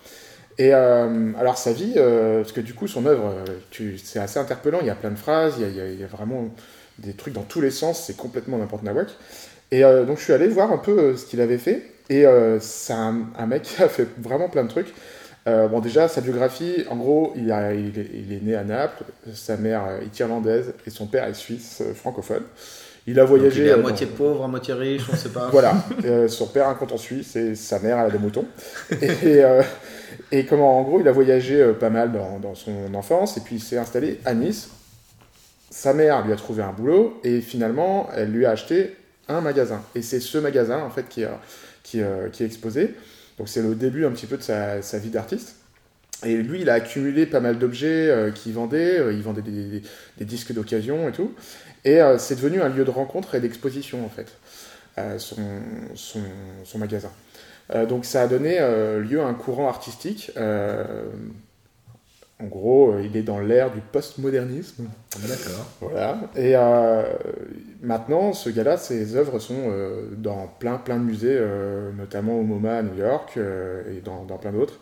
Et euh, alors sa vie, euh, parce que du coup son œuvre, euh, c'est assez interpellant. Il y a plein de phrases, il y a, il y vraiment des trucs dans tous les sens. C'est complètement n'importe nawak. Et euh, donc je suis allé voir un peu ce qu'il avait fait. Et c'est un, un mec qui a fait vraiment plein de trucs. Bon, déjà, sa biographie, en gros, il, a- il est, il est né à Naples, sa mère est irlandaise et son père est suisse francophone. Il a
Donc,
voyagé.
il est à moitié
dans-
pauvre, à moitié riche, on sait pas.
Voilà, son père a un compte en Suisse et sa mère a des moutons. Et, et comment, en gros, il a voyagé euh, pas mal dans, dans son enfance et puis il s'est installé à Nice. sa mère lui a trouvé un boulot et finalement, elle lui a acheté un magasin. Et c'est ce magasin, en fait, qui, qui, euh, qui est exposé. Donc c'est le début un petit peu de sa, vie d'artiste. Et lui, il a accumulé pas mal d'objets euh, qu'il vendait. Il vendait des, disques d'occasion et tout. Et c'est devenu un lieu de rencontre et d'exposition, en fait, son, son magasin. Euh, donc ça a donné euh, lieu à un courant artistique. euh, en gros, il est dans l'ère du postmodernisme.
D'accord.
Voilà. Et maintenant, ce gars-là, ses œuvres sont dans plein, plein de musées, notamment au MoMA à New York et dans, dans plein d'autres.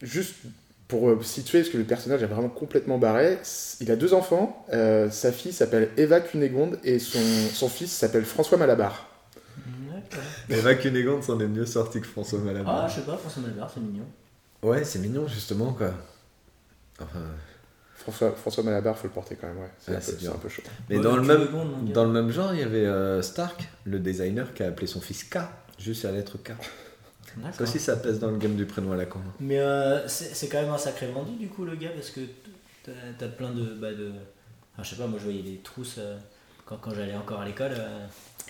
Juste pour situer, parce que le personnage est vraiment complètement barré, il a deux enfants. Euh, sa fille s'appelle Eva Cunégonde et son, son fils s'appelle François Malabar.
Eva Cunégonde s'en est mieux sorti que François
Ah,
Malabar.
je sais pas, François Malvar, c'est mignon.
Ouais, c'est mignon, justement, quoi. Enfin,
François, François Malabar, faut le porter quand même, ouais. C'est
Ah,
un, peu-
c'est
c'est
dur.
un peu chaud.
mais
Ouais,
dans, le même,
gars.
dans le même genre, il y avait euh, Stark, le designer, qui a appelé son fils K, juste la lettre K. Ça aussi, ça pèse dans le game du prénom à la con.
Mais euh, c'est quand même un sacré vendu du coup le gars parce que t'as plein de, bah, de... Enfin, je sais pas, moi je voyais des trousses euh, quand, quand j'allais encore à l'école.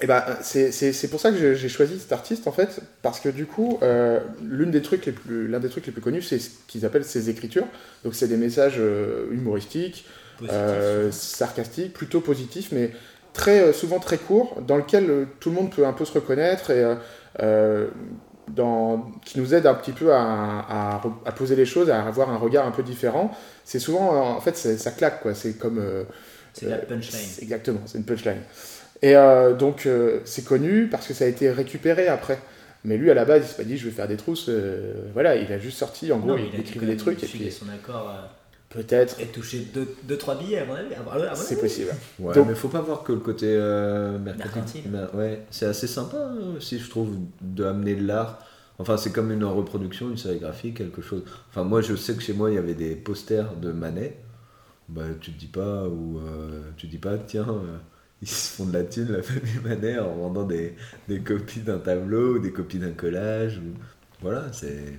Et ben, c'est- c'est c'est pour ça que j'ai- choisi cet artiste en fait, parce que du coup, euh, l'une des trucs les plus, l'un des trucs les plus connus, c'est ce qu'ils appellent ses écritures. Donc c'est des messages euh, humoristiques, euh, sarcastiques, plutôt positifs, mais très euh, souvent très courts, dans lequel euh, tout le monde peut un peu se reconnaître et dans, qui nous aide un petit peu à, à à poser les choses, à avoir un regard un peu différent. C'est souvent, en fait, ça claque quoi. C'est comme euh,
C'est la punchline.
Exactement, c'est une punchline. Et euh, donc, euh, c'est connu parce que ça a été récupéré après. Mais lui, à la base, il s'est pas dit, je vais faire des trousses. euh, voilà, il a juste sorti, en gros,
Non,
il,
a dû
écrivait des trucs et puis
son accord euh,
peut-être,
et toucher 2-3 billets à mon avis.
C'est possible.
Ouais,
Donc-
mais faut pas voir que le côté euh, mercantile.
Mercantile.
Mais, ouais, c'est assez sympa hein, aussi, je trouve, de amener de l'art. Enfin, c'est comme une reproduction, une sérigraphie, quelque chose. Enfin, moi, je sais que chez moi, il y avait des posters de Manet. Bah, tu te dis pas, ou euh, tu te dis pas, tiens, euh, ils se font de la thune, la famille Manet, en vendant des, des copies d'un tableau ou des copies d'un collage. Voilà, c'est.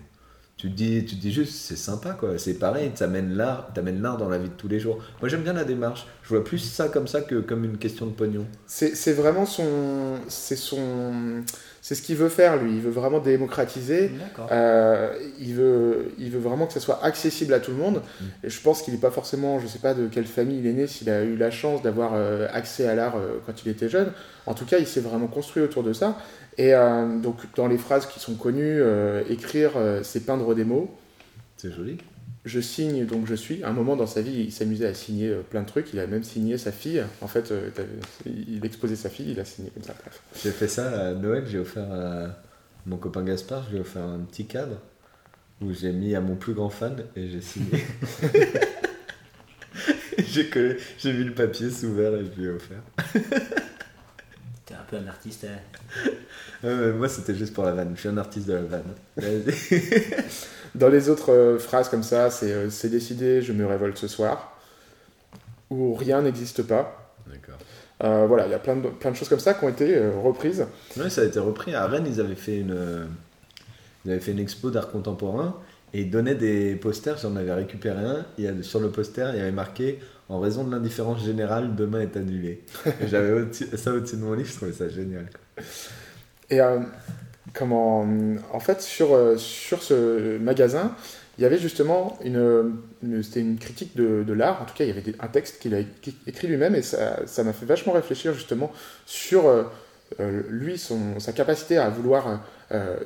Tu te dis, tu dis juste, c'est sympa quoi. C'est pareil, t'amènes l'art, t'amènes l'art dans la vie de tous les jours. Moi, j'aime bien la démarche. Je vois plus ça comme ça que comme une question de pognon.
C'est c'est vraiment son. C'est son. C'est ce qu'il veut faire, lui. Il veut vraiment démocratiser. Euh, il, veut, il veut vraiment que ça soit accessible à tout le monde. Et je pense qu'il n'est pas forcément, je sais pas de quelle famille il est né, s'il a eu la chance d'avoir euh, accès à l'art euh, quand il était jeune. En tout cas, il s'est vraiment construit autour de ça. Et euh, donc, dans les phrases qui sont connues, euh, écrire, euh, c'est peindre des mots.
C'est joli.
Je signe, donc je suis. À un moment dans sa vie, il s'amusait à signer euh, plein de trucs. Il a même signé sa fille. En fait, euh, il exposait sa fille, il a signé comme ça. Bref.
J'ai fait ça à Noël, j'ai offert à mon copain Gaspard, je lui ai offert un petit cadre où j'ai mis à mon plus grand fan et j'ai signé. j'ai collé, j'ai mis le papier sous verre et je lui ai offert.
T'es un peu un artiste. Euh.
Moi c'était juste pour la vanne, je suis un artiste de la vanne.
Dans les autres euh, phrases comme ça, c'est euh, c'est décidé, je me révolte ce soir. Ou rien n'existe pas.
D'accord.
Euh, voilà, il y a plein de, plein de choses comme ça qui ont été euh, reprises.
Ouais, ça a été repris. À Rennes, ils avaient fait une, ils avaient fait une expo d'art contemporain et ils donnaient des posters. J'en avais récupéré un. Il y a, sur le poster, il y avait marqué En raison de l'indifférence générale, demain est annulé. J'avais ça au-dessus de mon livre, je trouvais ça génial. quoi.
Et euh, comment, en fait, sur, euh, sur ce magasin, il y avait justement une, c'était une critique de, de l'art. En tout cas, il y avait un texte qu'il a écrit lui-même et ça ça m'a fait vachement réfléchir justement sur euh, euh, lui, son, sa capacité à vouloir euh,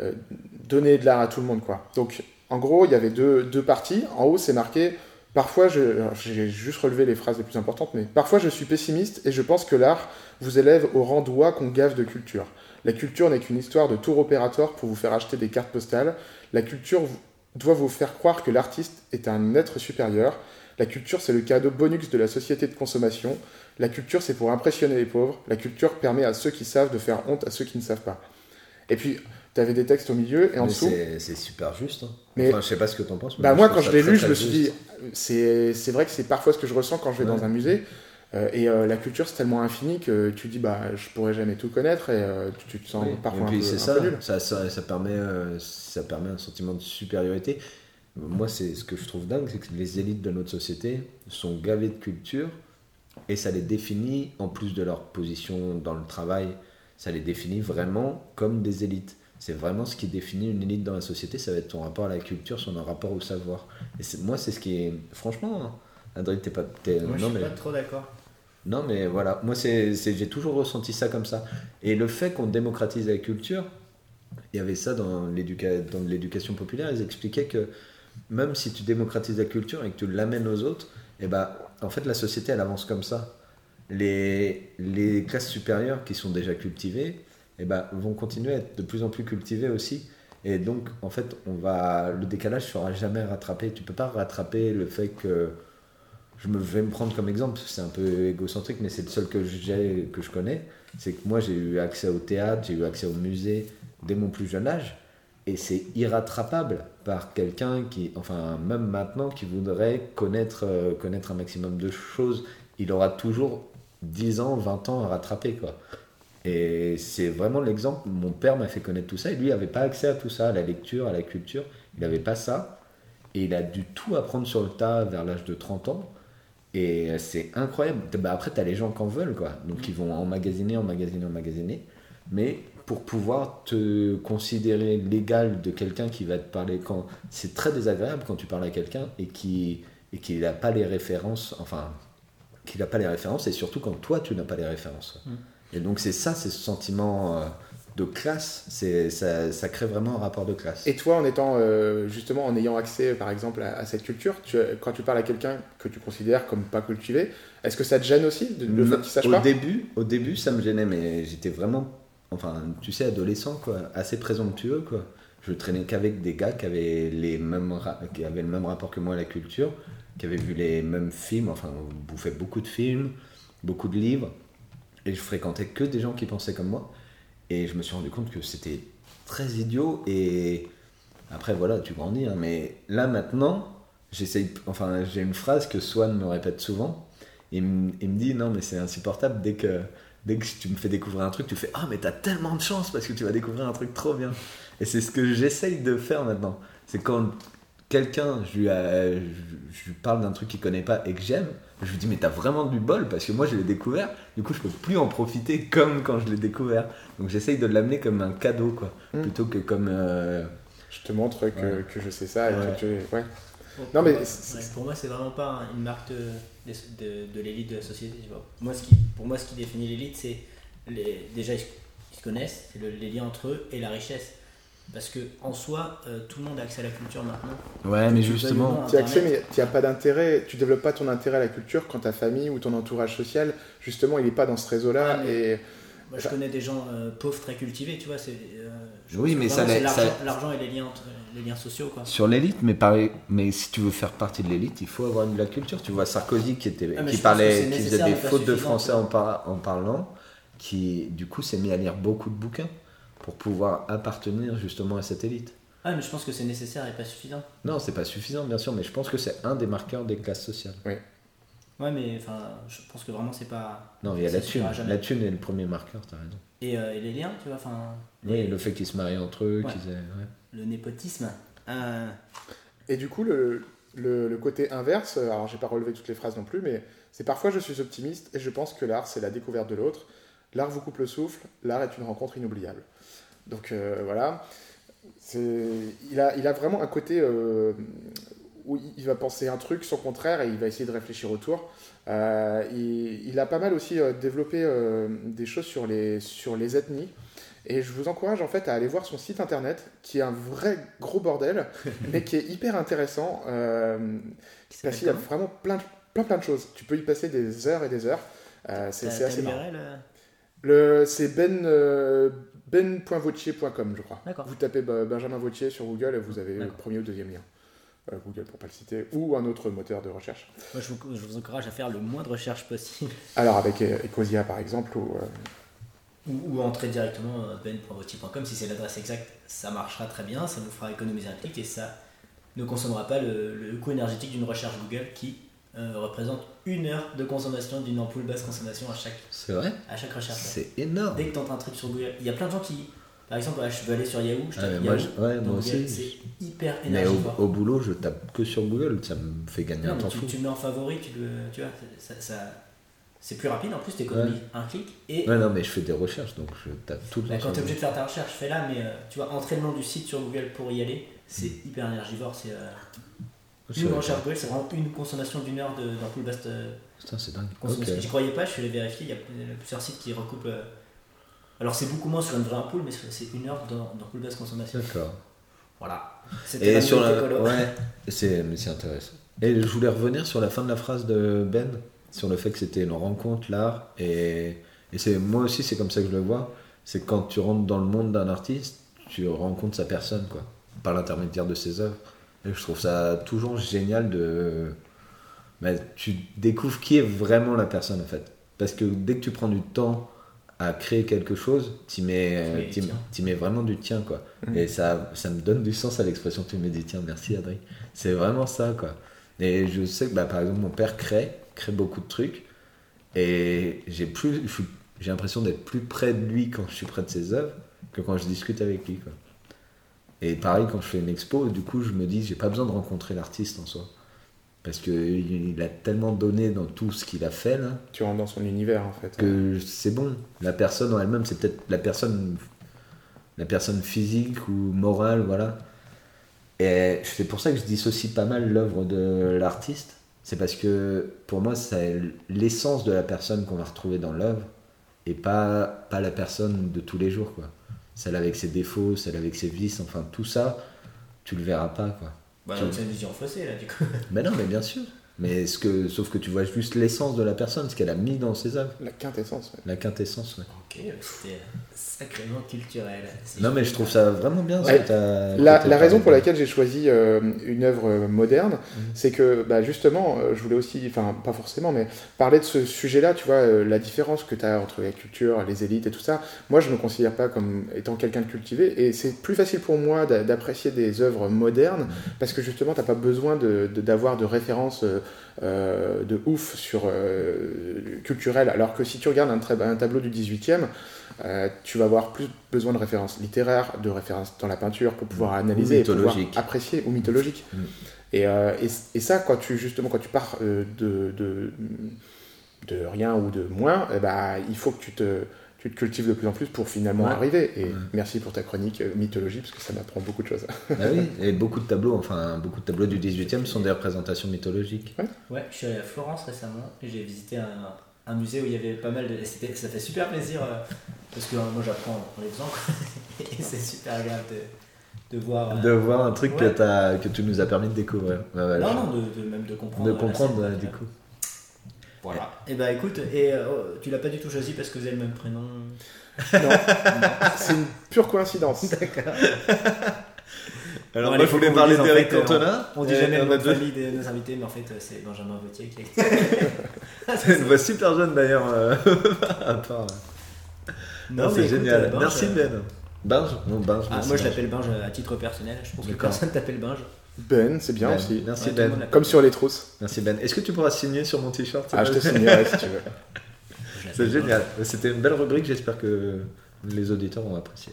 euh, donner de l'art à tout le monde. Quoi. Donc, en gros, il y avait deux, deux parties. En haut, c'est marqué Parfois, j'ai juste relevé les phrases les plus importantes, mais parfois je suis pessimiste et je pense que l'art vous élève au rang d'oie qu'on gave de culture. La culture n'est qu'une histoire de tour opératoire pour vous faire acheter des cartes postales. La culture doit vous faire croire que l'artiste est un être supérieur. La culture, c'est le cadeau bonus de la société de consommation. La culture, c'est pour impressionner les pauvres. La culture permet à ceux qui savent de faire honte à ceux qui ne savent pas. Et puis, tu avais des textes au milieu et en
Mais
dessous.
c'est, super juste. hein.
Mais-
Enfin, je sais pas ce que t'en penses. mais
Bah moi, quand je l'ai lu, je me suis dit, c'est c'est vrai que c'est parfois ce que je ressens quand je vais
Ouais.
dans un musée. Euh, et euh, la culture, c'est tellement infini que tu dis, bah, je pourrais jamais tout connaître et euh, tu, tu te sens
Oui,
parfois
et puis
un, peu,
c'est
un
ça,
peu nul.
ça, ça, ça permet, euh, ça permet un sentiment de supériorité. moi, c'est ce que je trouve dingue, c'est que les élites de notre société sont gavées de culture et ça les définit, en plus de leur position dans le travail, ça les définit vraiment comme des élites. C'est vraiment ce qui définit une élite dans la société, ça va être ton rapport à la culture, son rapport au savoir. Et moi, c'est ce qui est. Franchement, hein, Adrien, t'es pas.
Moi, je
non,
suis
mais-
pas trop d'accord.
Non, mais voilà, moi, c'est, j'ai toujours ressenti ça comme ça. Et le fait qu'on démocratise la culture, il y avait ça dans, dans l'éducation populaire, ils expliquaient que même si tu démocratises la culture et que tu l'amènes aux autres, et ben, en fait, la société, elle avance comme ça. Les, les classes supérieures qui sont déjà cultivées, et ben, vont continuer à être de plus en plus cultivées aussi. Et donc, en fait, on va, le décalage ne sera jamais rattrapé. Tu peux pas rattraper le fait que je me vais me prendre comme exemple, c'est un peu égocentrique, mais c'est le seul que j'ai que je connais. C'est que moi j'ai eu accès au théâtre, j'ai eu accès au musée dès mon plus jeune âge, et c'est irrattrapable par quelqu'un qui, enfin même maintenant, qui voudrait connaître euh, connaître un maximum de choses. Il aura toujours 10 ans, 20 ans à rattraper quoi. Et c'est vraiment l'exemple. Mon père m'a fait connaître tout ça, et lui n'avait pas accès à tout ça, à la lecture, à la culture. Il n'avait pas ça. Et il a dû tout apprendre sur le tas vers l'âge de 30 ans. Et c'est incroyable. Bah, après, tu as les gens qui en veulent, quoi. Donc, ils vont emmagasiner, emmagasiner, emmagasiner. Mais pour pouvoir te considérer l'égal de quelqu'un qui va te parler quand. C'est très désagréable quand tu parles à quelqu'un et qui et qu'il n'a pas les références. Enfin, qu'il n'a pas les références et surtout quand toi, tu n'as pas les références. Et donc, c'est ça, c'est ce sentiment euh, de classe. C'est, ça, ça crée vraiment un rapport de classe.
Et toi, en étant euh, justement en ayant accès, par exemple, à, à cette culture, tu- quand tu parles à quelqu'un que tu considères comme pas cultivé, est-ce que ça te gêne aussi de, le fait qu'il sache
au
pas?
début, au début, ça me gênait, mais j'étais vraiment, enfin, tu sais, adolescent, quoi, assez présomptueux, quoi. Je traînais qu'avec des gars qui avaient les mêmes, ra- qui avaient le même rapport que moi à la culture, qui avaient vu les mêmes films, enfin, on bouffait beaucoup de films, beaucoup de livres, et je fréquentais que des gens qui pensaient comme moi, et je me suis rendu compte que c'était très idiot, et après, voilà, tu grandis, hein, mais là maintenant, j'essaye, enfin, j'ai une phrase que Swan me répète souvent. Il me, il me dit non mais c'est insupportable. Dès que dès que tu me fais découvrir un truc tu fais ah mais t'as tellement de chance parce que tu vas découvrir un truc trop bien. Et c'est ce que j'essaye de faire maintenant. C'est quand quelqu'un je, je lui parle d'un truc qu'il connaît pas et que j'aime je lui dis mais t'as vraiment du bol parce que moi je l'ai découvert du coup je peux plus en profiter comme quand je l'ai découvert donc j'essaye de l'amener comme un cadeau quoi
Mm.
plutôt que comme euh,
Je te montre que,
Ouais.
que je sais ça. Et
Ouais.
que tu- ouais. Non, mais
pour-
c'est-
ouais, pour moi, c'est vraiment pas une marque de, de, de l'élite de la société. Tu vois. Moi, ce qui, pour moi, ce qui définit l'élite, c'est les, déjà ils se, ils se connaissent, c'est le- les liens entre eux et la richesse. Parce que en soi, euh, tout le monde a accès à la culture maintenant.
ouais mais justement
Tu as accès, mais tu n'as pas d'intérêt, tu développes pas ton intérêt à la culture quand ta famille ou ton entourage social, justement, il n'est pas dans ce réseau-là.
Ouais,
Et
Moi, je connais des gens euh, pauvres très cultivés, tu vois. C'est, euh,
Oui, mais ça
l'argent, et les liens, entre, les liens sociaux, quoi.
Sur l'élite, mais pareil, mais si tu veux faire partie de l'élite, il faut avoir de la culture. Tu vois Sarkozy qui était,
Ah,
qui parlait, qui faisait des fautes de français en, par- en parlant, qui du coup s'est mis à lire beaucoup de bouquins pour pouvoir appartenir justement à cette élite.
Ah, mais je pense que c'est nécessaire et pas suffisant.
Non, c'est pas suffisant bien sûr, mais je pense que c'est un des marqueurs des classes sociales.
Ouais, mais enfin, je pense que vraiment, c'est pas.
Non, il y a la thune. La thune est le premier marqueur, t'as raison.
Et, euh, et les liens, tu vois, enfin.
Oui, le fait qu'ils se marient entre eux,
Ouais.
qu'ils aient. ouais.
Le népotisme. Euh,
Et du coup, le, le, le côté inverse, alors j'ai pas relevé toutes les phrases non plus, mais c'est parfois je suis optimiste et je pense que l'art c'est la découverte de l'autre. L'art vous coupe le souffle, l'art est une rencontre inoubliable. Donc euh, voilà, il a, il a vraiment un côté euh, où il- va penser un truc, son contraire, et il va essayer de réfléchir autour. Euh, il, il a pas mal aussi euh, développé euh, des choses sur les, sur les ethnies. Et je vous encourage en fait à aller voir son site internet, qui est un vrai gros bordel, mais qui est hyper intéressant. parce qu'il y a vraiment plein, plein, plein de choses. Tu peux y passer des heures et des heures. C'est assez marrant. Le, c'est ben, ben.vautier.com, je crois.
D'accord.
Vous tapez Benjamin Vautier sur Google et vous avez le premier ou deuxième lien. Euh, Google pour pas le citer, ou un autre moteur de recherche.
Moi, je vous, je vous encourage à faire le moins de recherche possible.
Alors avec euh, Ecosia par exemple, ou, euh,
Ou, ou entrer directement ben.vautier.com si c'est l'adresse exacte, ça marchera très bien, ça vous fera économiser un clic et ça ne consommera pas le, le coût énergétique d'une recherche Google qui euh, représente une heure de consommation d'une ampoule basse consommation à chaque,
C'est vrai
à chaque recherche.
C'est énorme.
Dès que tu un truc sur Google, il y a plein de gens qui Par exemple, ouais, je veux aller sur Yahoo, je
Ah,
tape
moi,
Yahoo.
ouais, moi
Google,
aussi.
C'est hyper
Mais au,
énergivore.
au boulot, je tape que sur Google, ça me fait gagner
Non,
un temps
tu,
fou.
tu mets en favori, tu, le, tu vois, ça, ça- c'est plus rapide en plus, tu économises un clic. Et
Ouais, non, mais je fais des recherches, donc je tape tout le
bah,
temps.
quand tu es obligé de faire ta recherche, fais-la, mais euh, tu vois, entrer le nom du site sur Google pour y aller, c'est hyper énergivore. C'est, euh, nous, en c'est vraiment une consommation d'une heure d'un pool vaste. euh,
Putain, c'est dingue.
consommation.
Ok.
J'y croyais pas, je suis allé vérifier, il y a plusieurs sites qui recoupent. euh, alors c'est beaucoup moins sur une vraie ampoule, mais c'est une heure dans, dans pool consommation.
D'accord.
Voilà. C'était
sur la. Ouais, c'est intéressant. Et je voulais revenir sur la fin de la phrase de Ben, sur le fait que c'était une rencontre, l'art. Et, et c'est moi aussi, c'est comme ça que je le vois. C'est quand tu rentres dans le monde d'un artiste, tu rencontres sa personne, quoi, par l'intermédiaire de ses œuvres. Et je trouve ça toujours génial de. bah, tu découvres qui est vraiment la personne, en fait. Parce que dès que tu prends du temps à créer quelque chose, tu mets,
mets du
t'y-
tien.
t'y mets vraiment du tien, quoi.
Mhm.
Et ça, ça me donne du sens à l'expression tu mets du tien. Merci, Adrien. C'est vraiment ça, quoi. Et je sais que, bah, par exemple, mon père crée, crée beaucoup de trucs. Et j'ai plus, j'ai l'impression d'être plus près de lui quand je suis près de ses œuvres que quand je discute avec lui, quoi. Et pareil, quand je fais une expo, du coup, je me dis, j'ai pas besoin de rencontrer l'artiste en soi. Parce qu'il il a tellement donné dans tout ce qu'il a fait, là,
Tu rentres dans son univers en fait.
que c'est bon. La personne en elle-même, c'est peut-être la personne, la personne physique ou morale, voilà. Et c'est pour ça que je dissocie pas mal l'œuvre de l'artiste. C'est parce que pour moi, c'est l'essence de la personne qu'on va retrouver dans l'œuvre et pas, pas la personne de tous les jours, quoi. Celle avec ses défauts, celle avec ses vices, enfin tout ça, tu le verras pas, quoi.
Bah, donc c'est une vision faussée là, du coup.
Mais non, mais bien sûr. Mais ce que, sauf que tu vois juste l'essence de la personne, ce qu'elle a mis dans ses œuvres,
La quintessence. ouais.
la quintessence, ouais.
C'était sacrément culturel. si
Non, mais je trouve ça vraiment bien. ce
Ouais.
que
La,
que t'as
la raison pour laquelle j'ai choisi euh, une œuvre euh, moderne,
Mhm.
c'est que bah, justement, euh, je voulais aussi, enfin pas forcément, mais parler de ce sujet-là, tu vois, euh, la différence que tu as entre la culture, les élites et tout ça. Moi, je me considère pas comme étant quelqu'un de cultivé, et c'est plus facile pour moi d'a- d'apprécier des œuvres modernes,
Mhm.
parce que justement, t'as pas besoin de- de- d'avoir de, références euh, euh, de ouf sur euh, culturelles, alors que si tu regardes un, tableau du 18e, euh, tu vas avoir plus besoin de références littéraires, de références dans la peinture pour pouvoir analyser et pouvoir apprécier ou mythologiques.
Mm.
Et, et, et ça, quand tu justement quand tu pars de, de, de rien ou de moins, eh ben, il faut que tu te, tu te cultives de plus en plus pour finalement
Ouais.
arriver. Et
Ouais.
merci pour ta chronique euh, mythologie parce que ça m'apprend beaucoup de choses.
Bah oui, et beaucoup de tableaux, enfin beaucoup de tableaux du 18e sont des représentations mythologiques.
Ouais, je suis allé à Florence récemment et j'ai visité un, un musée où il y avait pas mal de. Ça fait super plaisir euh, parce que euh, moi j'apprends en les faisant et c'est super agréable de, de voir. euh,
De voir un truc que, tu nous as permis de découvrir.
Non, non, de, de- même de comprendre.
de comprendre
scène,
ouais,
quoi.
du coup.
Voilà. Et bah écoute, et euh, tu l'as pas du tout choisi parce que vous avez le même prénom.
Non, c'est une pure coïncidence.
D'accord.
Alors
Bon,
moi je
faut
voulais parler d'Eric
fait, euh,
Cantona.
On dit
Et
jamais le nom
a
de
deux-
famille de nos invités, mais en fait euh, c'est Benjamin Vautier qui
C'est une voix super jeune d'ailleurs. euh, à part.
Non,
Non,
mais
c'est génial.
euh,
Merci
euh,
Ben. Binge? Non, Binge.
Ah, moi je l'appelle Binge à titre personnel, je pense que
D'accord.
personne t'appelle Binge.
Ben, c'est bien
Ben,
aussi.
Merci Ben.
Comme sur les trousses.
Merci Ben. Est-ce que tu pourras signer sur mon t-shirt
Ah, je te signerai si tu veux.
C'est génial. C'était une belle rubrique. J'espère que les auditeurs ont apprécié.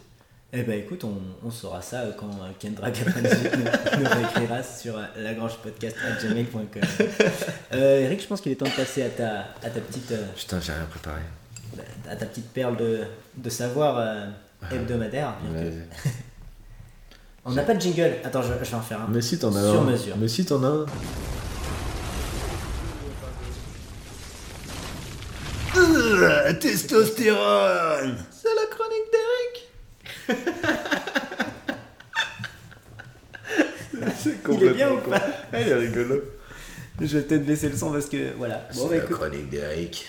Eh ben écoute, on, on saura ça quand euh, Kendra98 nous, nous réécrira sur euh, lagrangepodcast.gmail.com euh, Eric, je pense qu'il est temps de passer à ta, à ta, petite, euh,
Putain, j'ai rien préparé.
à ta petite perle de, de savoir euh, hebdomadaire. bien que-
Mais,
On n'a pas de jingle. Attends, je, je vais en faire un.
mais si t'en as
Sur
un.
mesure.
Mais si t'en as un.
Testostérone
C'est la chronique d'Eric C'est
Il est bien ou.
Ah, Il est rigolo.
Je vais peut-être baisser le son parce que voilà. Bon, bah,
C'est la
écoute,
chronique d'Eric.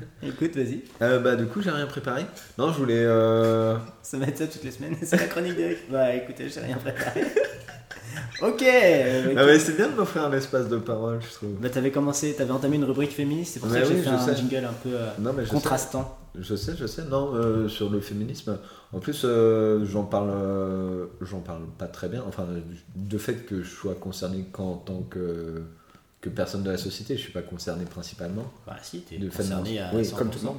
écoute, vas-y.
Euh, bah du coup j'ai rien préparé. Non je voulais... Euh...
Ça va être ça toutes les semaines. C'est la chronique d'Eric. Bah écoutez, j'ai rien préparé. ok. euh,
Ah mais c'est bien de m'offrir un espace de parole je trouve.
Bah t'avais commencé, t'avais entamé une rubrique féministe, c'est pour
Mais
ça que j'ai fait un
sais.
jingle un peu euh,
Non mais je sais.
contrastant.
Je sais, je sais. Non, euh, sur le féminisme, en plus, j'en parle, j'en parle pas très bien. Enfin, de fait que je sois concerné qu'en tant que, que personne de la société, je suis pas concerné principalement.
Bah si, t'es
De
concerné à
oui,
100%.
Comme tout le monde.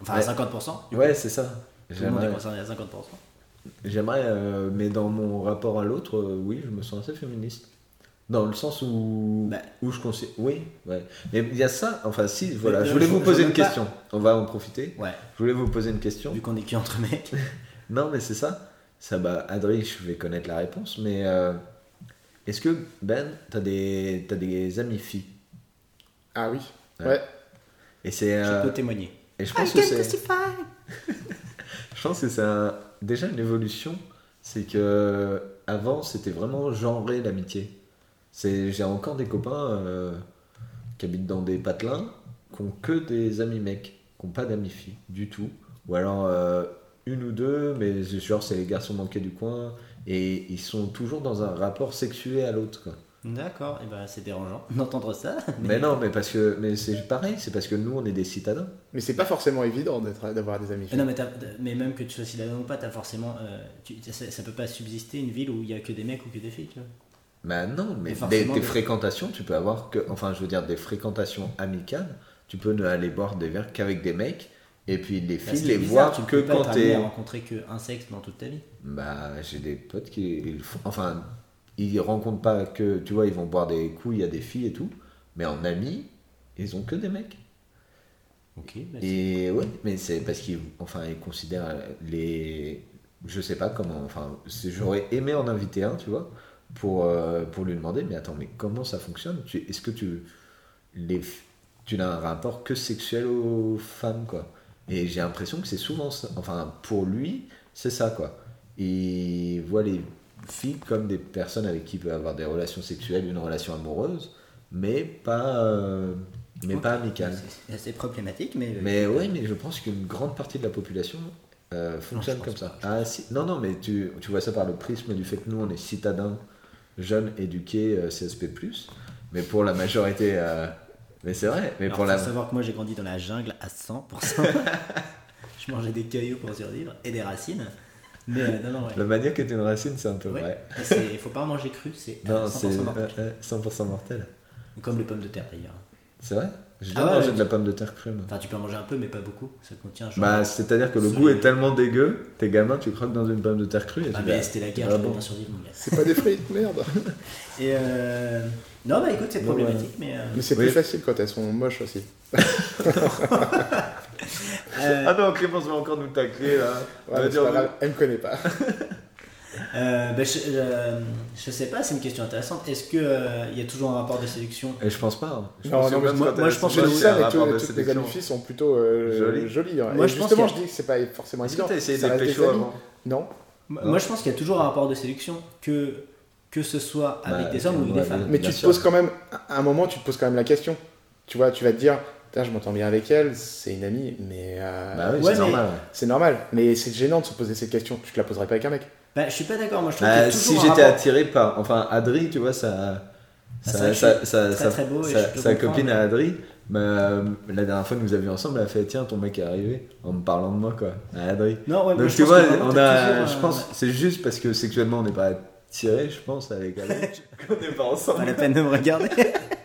Enfin à 50%.
Ouais, c'est ça.
Tout le monde est concerné à 50%.
j'aimerais, euh, mais dans mon rapport à l'autre, euh, oui, je me sens assez féministe. Dans le sens où,
Bah.
où je considère. Oui, ouais. Mais il y a ça, enfin, si, voilà.
Mais,
je
euh,
voulais vous poser une
pas-
question. On va en profiter.
Ouais,
Je voulais vous poser une question.
vu qu'on est qui entre mecs.
Non, mais c'est ça. Ça, bah, Adri, je vais connaître la réponse, mais euh, est-ce que Ben, t'as des, t'as des amis filles?
Ah oui.
Ouais.
Ouais.
Et c'est.
Je
euh,
peux témoigner.
et je pense que c'est. Je pense que c'est un- déjà une évolution. C'est que avant, c'était vraiment genré l'amitié. C'est, j'ai encore des copains euh, qui habitent dans des patelins, qui ont que des amis mecs, qui n'ont pas d'amis filles du tout. Ou alors euh, une ou deux, mais genre c'est les garçons manqués du coin, et ils sont toujours dans un rapport sexué à l'autre. quoi.
D'accord, et ben c'est dérangeant d'entendre ça.
Mais non, mais parce que, mais c'est pareil, c'est parce que nous on est des citadins.
Mais c'est pas forcément évident d'être- d'avoir des amis
Mais
filles.
Non, mais, même que tu sois citadin ou pas, t'as forcément. euh, tu- ça, ça peut pas subsister une ville où il y a que des mecs ou que des filles, tu vois.
Bah non, mais des des- fréquentations, tu peux avoir que, enfin je veux dire des fréquentations amicales, tu peux ne aller boire des verres qu'avec des mecs, et puis les
Bah,
filles les
bizarre,
voir
tu
que
peux
quand t'es...
à rencontrer qu'un sexe dans toute ta vie.
Bah j'ai des potes qui, ils font- enfin ils rencontrent pas que, tu vois, ils vont boire des coups, il y a des filles et tout, mais en amis, ils ont que des mecs.
Ok, bah,
Et ouais, mais c'est parce qu'ils enfin, ils considèrent les. Je sais pas comment. Enfin, j'aurais aimé en inviter un, tu vois, pour, euh, pour lui demander mais attends, mais comment ça fonctionne? Est-ce que tu. Les, tu n'as un rapport que sexuel aux femmes, quoi? Et j'ai l'impression que c'est souvent ça. Enfin, pour lui, c'est ça, quoi. Il voit les filles comme des personnes avec qui il peut avoir des relations sexuelles, une relation amoureuse, mais pas. euh, mais pas amicale.
c'est assez problématique, mais.
Mais oui, mais je pense qu'une grande partie de la population euh, fonctionne comme ça. Ah, si. Non, non, mais tu, tu vois ça par le prisme du fait que nous, on est citadins, jeunes, éduqués, euh, CSP+. Mais pour la majorité... Mais c'est vrai, mais
Alors,
pour
faut
la...
savoir que moi j'ai grandi dans la jungle à 100%. je mangeais des cailloux pour survivre et des racines. Mais euh, non, non, ouais.
Le manioc est une racine, c'est un peu
Ouais.
vrai.
C'est- faut pas en manger cru, c'est euh,
Non,
100%
c'est
mortel.
euh, euh, 100% mortel.
Comme les pommes de terre d'ailleurs.
C'est vrai? J'ai
Ah
déjà
ouais,
mangé de la pomme de terre crue.
Enfin, tu peux en manger un peu, mais pas beaucoup. Ça contient genre.
Bah, c'est-à-dire que le goût est tellement dégueu, tes gamins, tu croques dans une pomme de terre crue et
ah,
tu
mais
vas-
c'était la guerre,
Ah
je
bon.
bien survivre, mon gars.
C'est pas des frites, merde.
Et euh... Non, bah écoute, c'est problématique, mais. euh,
Mais c'est
Oui.
plus facile quand elles sont moches aussi.
euh,
Ah non, Clémence va encore nous tacler là.
Ouais, pas grave, elle me connaît pas.
euh, bah, je, euh, je sais pas, c'est une question intéressante. Est-ce qu'il y a toujours un rapport de séduction?
Et je pense pas. hein. Je
Non,
pense
non,
que
mais
même
moi- je pense que
ça, tout- toutes
séduction.
amies filles sont plutôt euh,
Jolies.
Moi,
Et
je pense
justement,
qu'il
je dis que c'est pas forcément
Est-ce que
évident.
t'as essayé de pécho avant
Non.
Moi, je pense qu'il y a toujours un rapport de séduction, que, que ce soit avec
Bah,
des hommes ou avec
ouais,
des femmes.
Mais tu te poses quand même, à un moment, tu te poses quand même la question. Tu vois, tu vas te dire, je m'entends bien avec elle, c'est une amie, mais euh,
Bah oui,
Ouais,
c'est normal.
c'est normal. Mais c'est gênant de se poser cette question. Tu te la poserais pas avec un mec.
Bah, je suis pas d'accord, moi je trouve
Bah,
a
si j'étais
rapport-
attiré par. Enfin, Adri, tu vois, ça.
Ah, que
sa-
je
sa-
très, beau
sa- copine
mais-
à Adri, bah, euh, la dernière fois que nous avions ensemble, elle a fait Tiens, ton mec est arrivé en me parlant de moi, quoi. À Adri.
Non, ouais,
Donc,
je
tu
pense
vois,
que
on a.
toujours,
Je
euh,
pense, c'est juste parce que sexuellement, on n'est pas attiré, je pense, avec Adri, qu'on n'est pas
Pas
ensemble.
la peine de me regarder.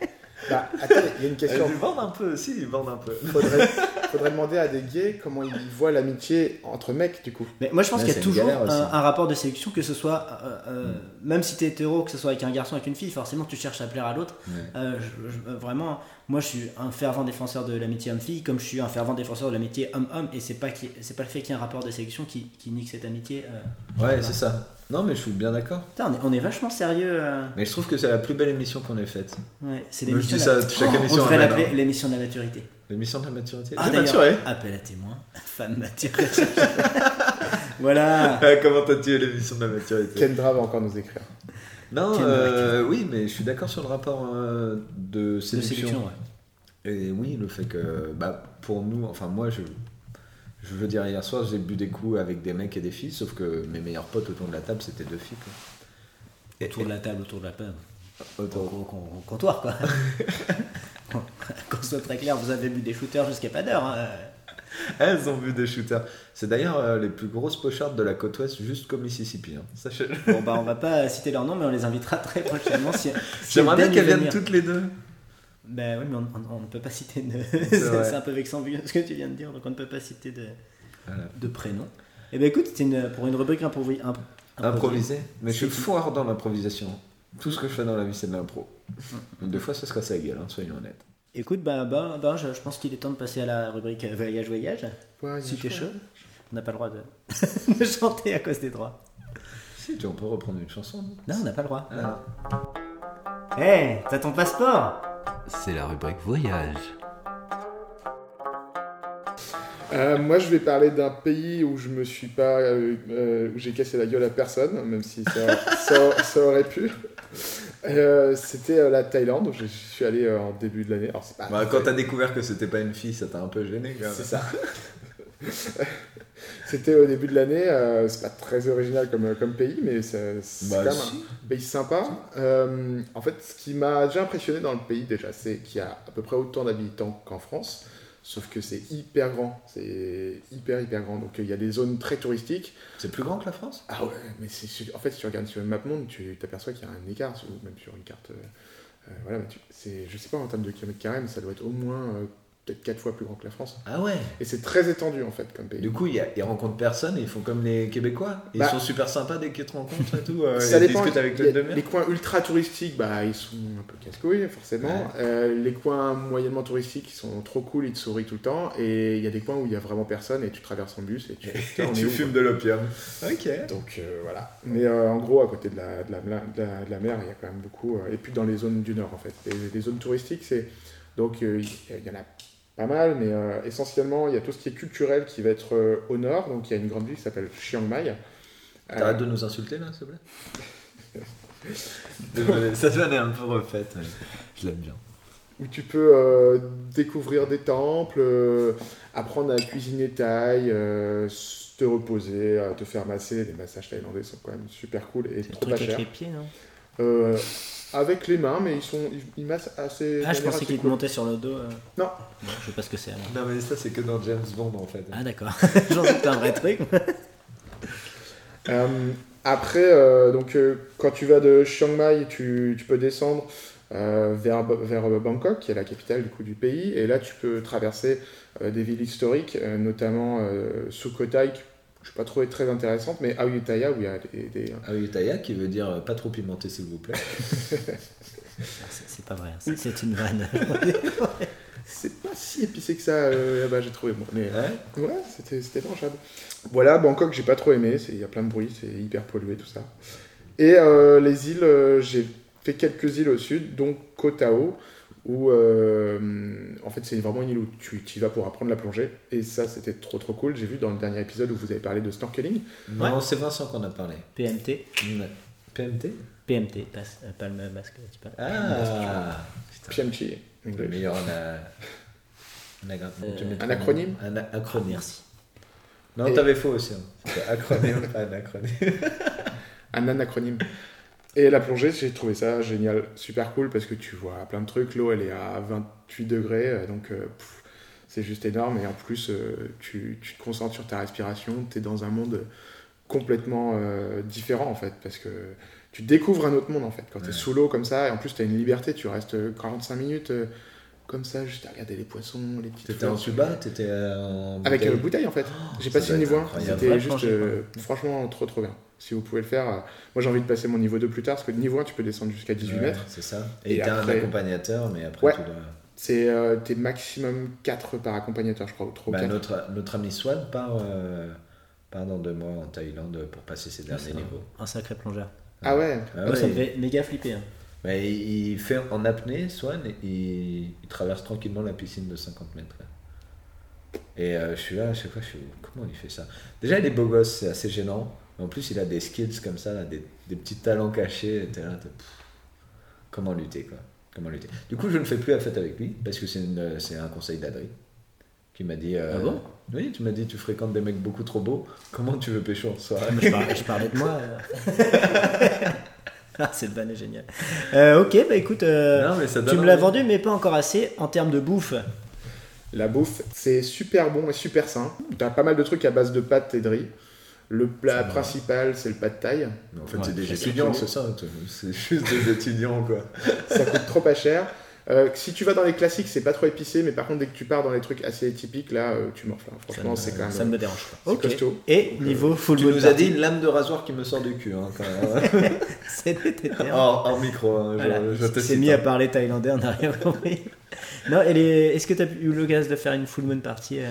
Bah, attends, il y a une question.
Ils vendent un peu aussi, ils vendent un peu.
faudrait, faudrait demander à des gays comment ils voient l'amitié entre mecs, du coup.
Mais moi je pense qu'il y a toujours un, un rapport de séduction, que ce soit, euh, euh, même si t'es hétéro, que ce soit avec un garçon, avec une fille, forcément tu cherches à plaire à l'autre. Euh, je- je- vraiment, moi je suis un fervent défenseur de l'amitié homme-fille, comme je suis un fervent défenseur de l'amitié homme-homme, et c'est pas, pas le fait qu'il y ait un rapport de séduction qui, qui nique cette amitié. euh.
Ouais, c'est ça. Non, mais je suis bien d'accord.
Putain, on est, on est vachement sérieux. euh.
Mais je trouve que c'est la plus belle émission qu'on ait faite.
Ouais, c'est
Moi, je
l'émission
dis
de la-
ça chaque
Oh,
émission,
On devrait l'appeler l'émission de la maturité.
L'émission de la maturité.
Ah,
J'ai
d'ailleurs,
maturé.
Appel à témoin, femme maturée. voilà.
Ah, Comment t'as tué l'émission de la maturité
Kendra va encore nous écrire.
Non, euh, oui, mais je suis d'accord sur le rapport euh, de
De
séduction.
séduction, ouais.
Et oui, le fait que, bah, pour nous, enfin moi, je, je veux dire, hier soir, j'ai bu des coups avec des mecs et des filles, sauf que mes meilleurs potes autour de la table, c'était deux filles. Quoi.
Autour de la table, autour de la table.
Autour-
Au, comptoir, quoi. Qu'on soit très clair, vous avez bu des shooters jusqu'à pas d'heure. hein.
Elles ont vu des shooters. C'est d'ailleurs euh, les plus grosses pochardes de la côte ouest jusqu'au Mississippi. Hein. Sachez-le.
Bon, bah, on va pas citer leur nom, mais on les invitera très prochainement. Si, si
J'aimerais bien qu'elles viennent toutes les deux.
Bah oui, mais on, on- on ne peut pas citer de. c'est un peu vexant vu ce que tu viens de dire, donc on ne peut pas citer de,
Voilà.
de prénom. Eh ben écoute, c'était une- pour une rubrique improvi- imp-
Improviser. Mais je suis fort dans l'improvisation. Tout ce que je fais dans la vie, c'est de l'impro. Donc, Des fois, ça se casse la gueule, hein, soyons honnêtes.
Écoute, bah, bah, bah, je, je pense qu'il est temps de passer à la rubrique euh, voyage voyage.
Ouais,
Si t'es chaud, on n'a pas le droit de, de chanter à cause des droits.
Si, tu on peut reprendre une chanson. non
Non, on n'a pas le droit.
Ah.
Hé, t'as ton passeport
C'est la rubrique voyage.
Euh, moi, je vais parler d'un pays où je me suis pas, euh, euh, où j'ai cassé la gueule à personne, même si ça, ça- ça aurait pu. Euh, C'était euh, la Thaïlande. où Je suis allé euh, en début de l'année.
Bah, quand t'as découvert que c'était pas une fille, ça t'a un peu gêné.
C'est ça. C'était au début de l'année. euh, c'est pas très original comme, comme pays, mais c'est c'est
Bah,
quand même
si.
un pays sympa. Euh, en fait, ce qui m'a déjà impressionné dans le pays déjà, c'est qu'il y a à peu près autant d'habitants qu'en France. Sauf que c'est hyper grand, c'est hyper hyper grand. Donc euh, il y a des zones très touristiques.
C'est plus grand que la France?
Ah ouais, mais c'est en fait si tu regardes sur le MapMonde, tu t'aperçois qu'il y a un écart, ou même sur une carte. euh, euh, voilà, mais tu- c'est, je sais pas en termes de kilomètres carrés, mais ça doit être au moins euh, peut-être 4 fois plus grand que la France.
Ah ouais
Et c'est très étendu en fait comme pays.
Du coup, il y a- ils rencontrent personne et ils font comme les Québécois. Ils
Bah,
sont super sympas dès qu'ils te rencontrent et tout. euh,
ça
ils
dépend.
discutent avec une demi-heure.
les coins ultra touristiques, bah, ils sont un peu casse-couilles, forcément. Euh, les coins moyennement touristiques, ils sont trop cool, ils te sourient tout le temps. Et il y a des coins où il y a vraiment personne et tu traverses en bus et tu,
fumes de l'opium. Ok.
Donc euh, voilà. Mais euh, en gros, à côté de la, de, la, de la- de la mer, il y a quand même beaucoup. euh, et puis dans les zones du nord, en fait. Les, les zones touristiques, c'est. Donc euh, il y en a pas mal, mais euh, essentiellement, il y a tout ce qui est culturel qui va être euh, au nord. Donc il y a une grande ville qui s'appelle Chiang Mai. Euh,
T'arrêtes de nous insulter là, s'il te plaît Désolé, ça devenait un peu refaite. mais Je l'aime bien.
où tu peux euh, découvrir des temples, euh, apprendre à cuisiner thaï, euh, te reposer, euh, te faire masser. Les massages thaïlandais sont quand même super cool et
le
trop
truc
pas
avec
cher.
les pieds, non?
Euh, avec les mains, mais ils, sont, ils, ils massent assez.
Ah, je pensais
assez
qu'il te
cool.
montait sur le dos. euh.
Non.
Bon, je sais pas ce que c'est alors.
Non, mais ça, c'est que dans James Bond en fait.
Ah, d'accord. J'en doute un vrai truc.
Euh, après, euh, donc, euh, quand tu vas de Chiang Mai, tu, tu peux descendre euh, vers, vers Bangkok, qui est la capitale du, coup, du pays, et là tu peux traverser euh, des villes historiques, euh, notamment euh, Sukhothai, je n'ai pas trouvé très intéressante, mais Ayutthaya, où il y a des, des-
Ayutthaya qui veut dire euh, pas trop pimenté s'il vous plaît.
Ah, c'est pas vrai, c'est- une vanne.
C'est pas si épicé que ça euh, là-bas, j'ai trouvé. Bon, mais
Ouais.
ouais, c'était c'était mangeable. Voilà, Bangkok, j'ai pas trop aimé, c'est- il y a plein de bruit, c'est hyper pollué, tout ça. Et euh, les îles, euh, j'ai fait quelques îles au sud, dont Koh Tao, où euh, en fait c'est vraiment une île où tu y vas pour apprendre la plongée. Et ça, c'était trop trop cool. J'ai vu dans le dernier épisode où vous avez parlé de snorkeling.
Non, c'est Vincent qu'on a parlé.
PMT.
PMT
PMT, pas, euh, pas le masque. tu parles.
Ah
PMT,
le meilleur en a... en a-
Euh,
tu
un acronyme
Un acronyme.
Merci.
Non,
Et-
t'avais faux aussi. hein. C'était acronyme, pas un acronyme.
un anacronyme. Et la plongée, j'ai trouvé ça génial, super cool parce que tu vois plein de trucs. L'eau, elle est à 28 degrés, euh, donc euh, c'est juste énorme. Et en plus, euh, tu, tu te concentres sur ta respiration. Tu es dans un monde complètement euh, différent en fait parce que tu découvres un autre monde en fait quand tu es sous l'eau comme ça. Et en plus, tu as une liberté. Tu restes 45 minutes comme ça, juste à regarder les poissons, les petites
T'étais en tuba T'étais en.
Avec
bouteille
euh, bouteille en fait. J'ai
ça
passé 1.
incroyable.
C'était juste euh, franchement trop trop bien. Si vous pouvez le faire. euh, moi j'ai envie de passer mon niveau 2 plus tard parce que niveau 1 tu peux descendre jusqu'à 18
Ouais,
mètres.
C'est ça. Et
Et
t'as un accompagnateur, mais après
Ouais.
tu dois.
C'est euh, t'es maximum 4 par accompagnateur je crois ou 3
Bah,
ou 4.
notre, notre ami Swan part, euh, part dans deux mois en Thaïlande pour passer ses derniers niveaux.
Un sacré plongeur.
Ah ouais
Ah
Moi,
ouais,
ça me
il-
fait méga flipper. hein.
bah, il, fait en apnée, Swan, et il, il traverse tranquillement la piscine de 50 mètres. Et euh, je suis là, à chaque fois, je suis comment il fait ça? Déjà, il est beau gosse, c'est assez gênant. Mais en plus, il a des skills comme ça, là, des, des petits talents cachés. et t'es là, t'es- pff, comment lutter, quoi? Comment lutter? Du coup, je ne fais plus la fête avec lui, parce que c'est une- c'est un conseil d'Adri qui m'a dit. euh,
Ah bon?
Oui, tu m'as dit, tu fréquentes des mecs beaucoup trop beaux. Comment tu veux pécho en soirée?
Je, parlais, je parlais de moi. euh. ah, cette vanne est géniale. Euh, ok, bah écoute, euh,
Non, mais ça
tu me l'as vendu, mais pas encore assez en termes de bouffe.
La bouffe, c'est super bon et super sain. T'as pas mal de trucs à base de pâtes et de riz. Le plat principal, c'est le pad thaï.
Mais en fait,
Ouais,
c'est des étudiants, c'est ça. C'est juste des étudiants, quoi.
Ça coûte trop pas cher. Euh, si tu vas dans les classiques, c'est pas trop épicé, mais par contre, dès que tu pars dans les trucs assez typiques, là, euh, tu morfles. hein. Franchement, c'est quand même.
Ça ne me dérange pas.
c'est
Ok.
costaud.
Et niveau full
Tu nous as dit une lame de rasoir qui me sort du cul, hein, quand même.
c'était terme.
hors, hors micro, hein, je,
Voilà.
je cite,
mis
hein.
à parler thaïlandais, on n'a rien compris. non, est-ce que tu as eu l'occasion de faire une full moon party euh,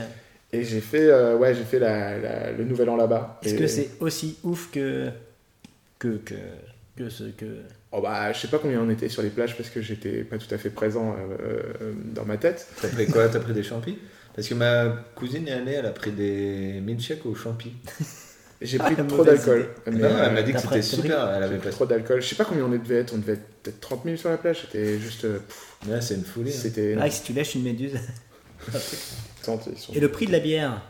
Et j'ai fait, euh, ouais, j'ai fait la, la- le nouvel an là-bas.
Est-ce
Et-
que c'est aussi ouf que que que que ce que
Oh bah, je sais pas combien on était sur les plages parce que j'étais pas tout à fait présent euh, euh, dans ma tête.
T'as pris quoi? T'as pris des champis? Parce que ma cousine est allée, elle a pris des milkshakes aux champis.
J'ai
Ah,
pris
la
trop d'alcool. Mais,
Non, elle m'a dit que c'était super, elle
j'ai
avait
pris
pas
trop d'alcool. Je sais pas combien on devait être. On devait être peut-être 30 000 sur la plage. C'était juste. pff,
Ouais, c'est une folie. hein.
C'était.
Ah, si tu lèches une méduse.
Attends, ils sont-
Et le prix de la bière.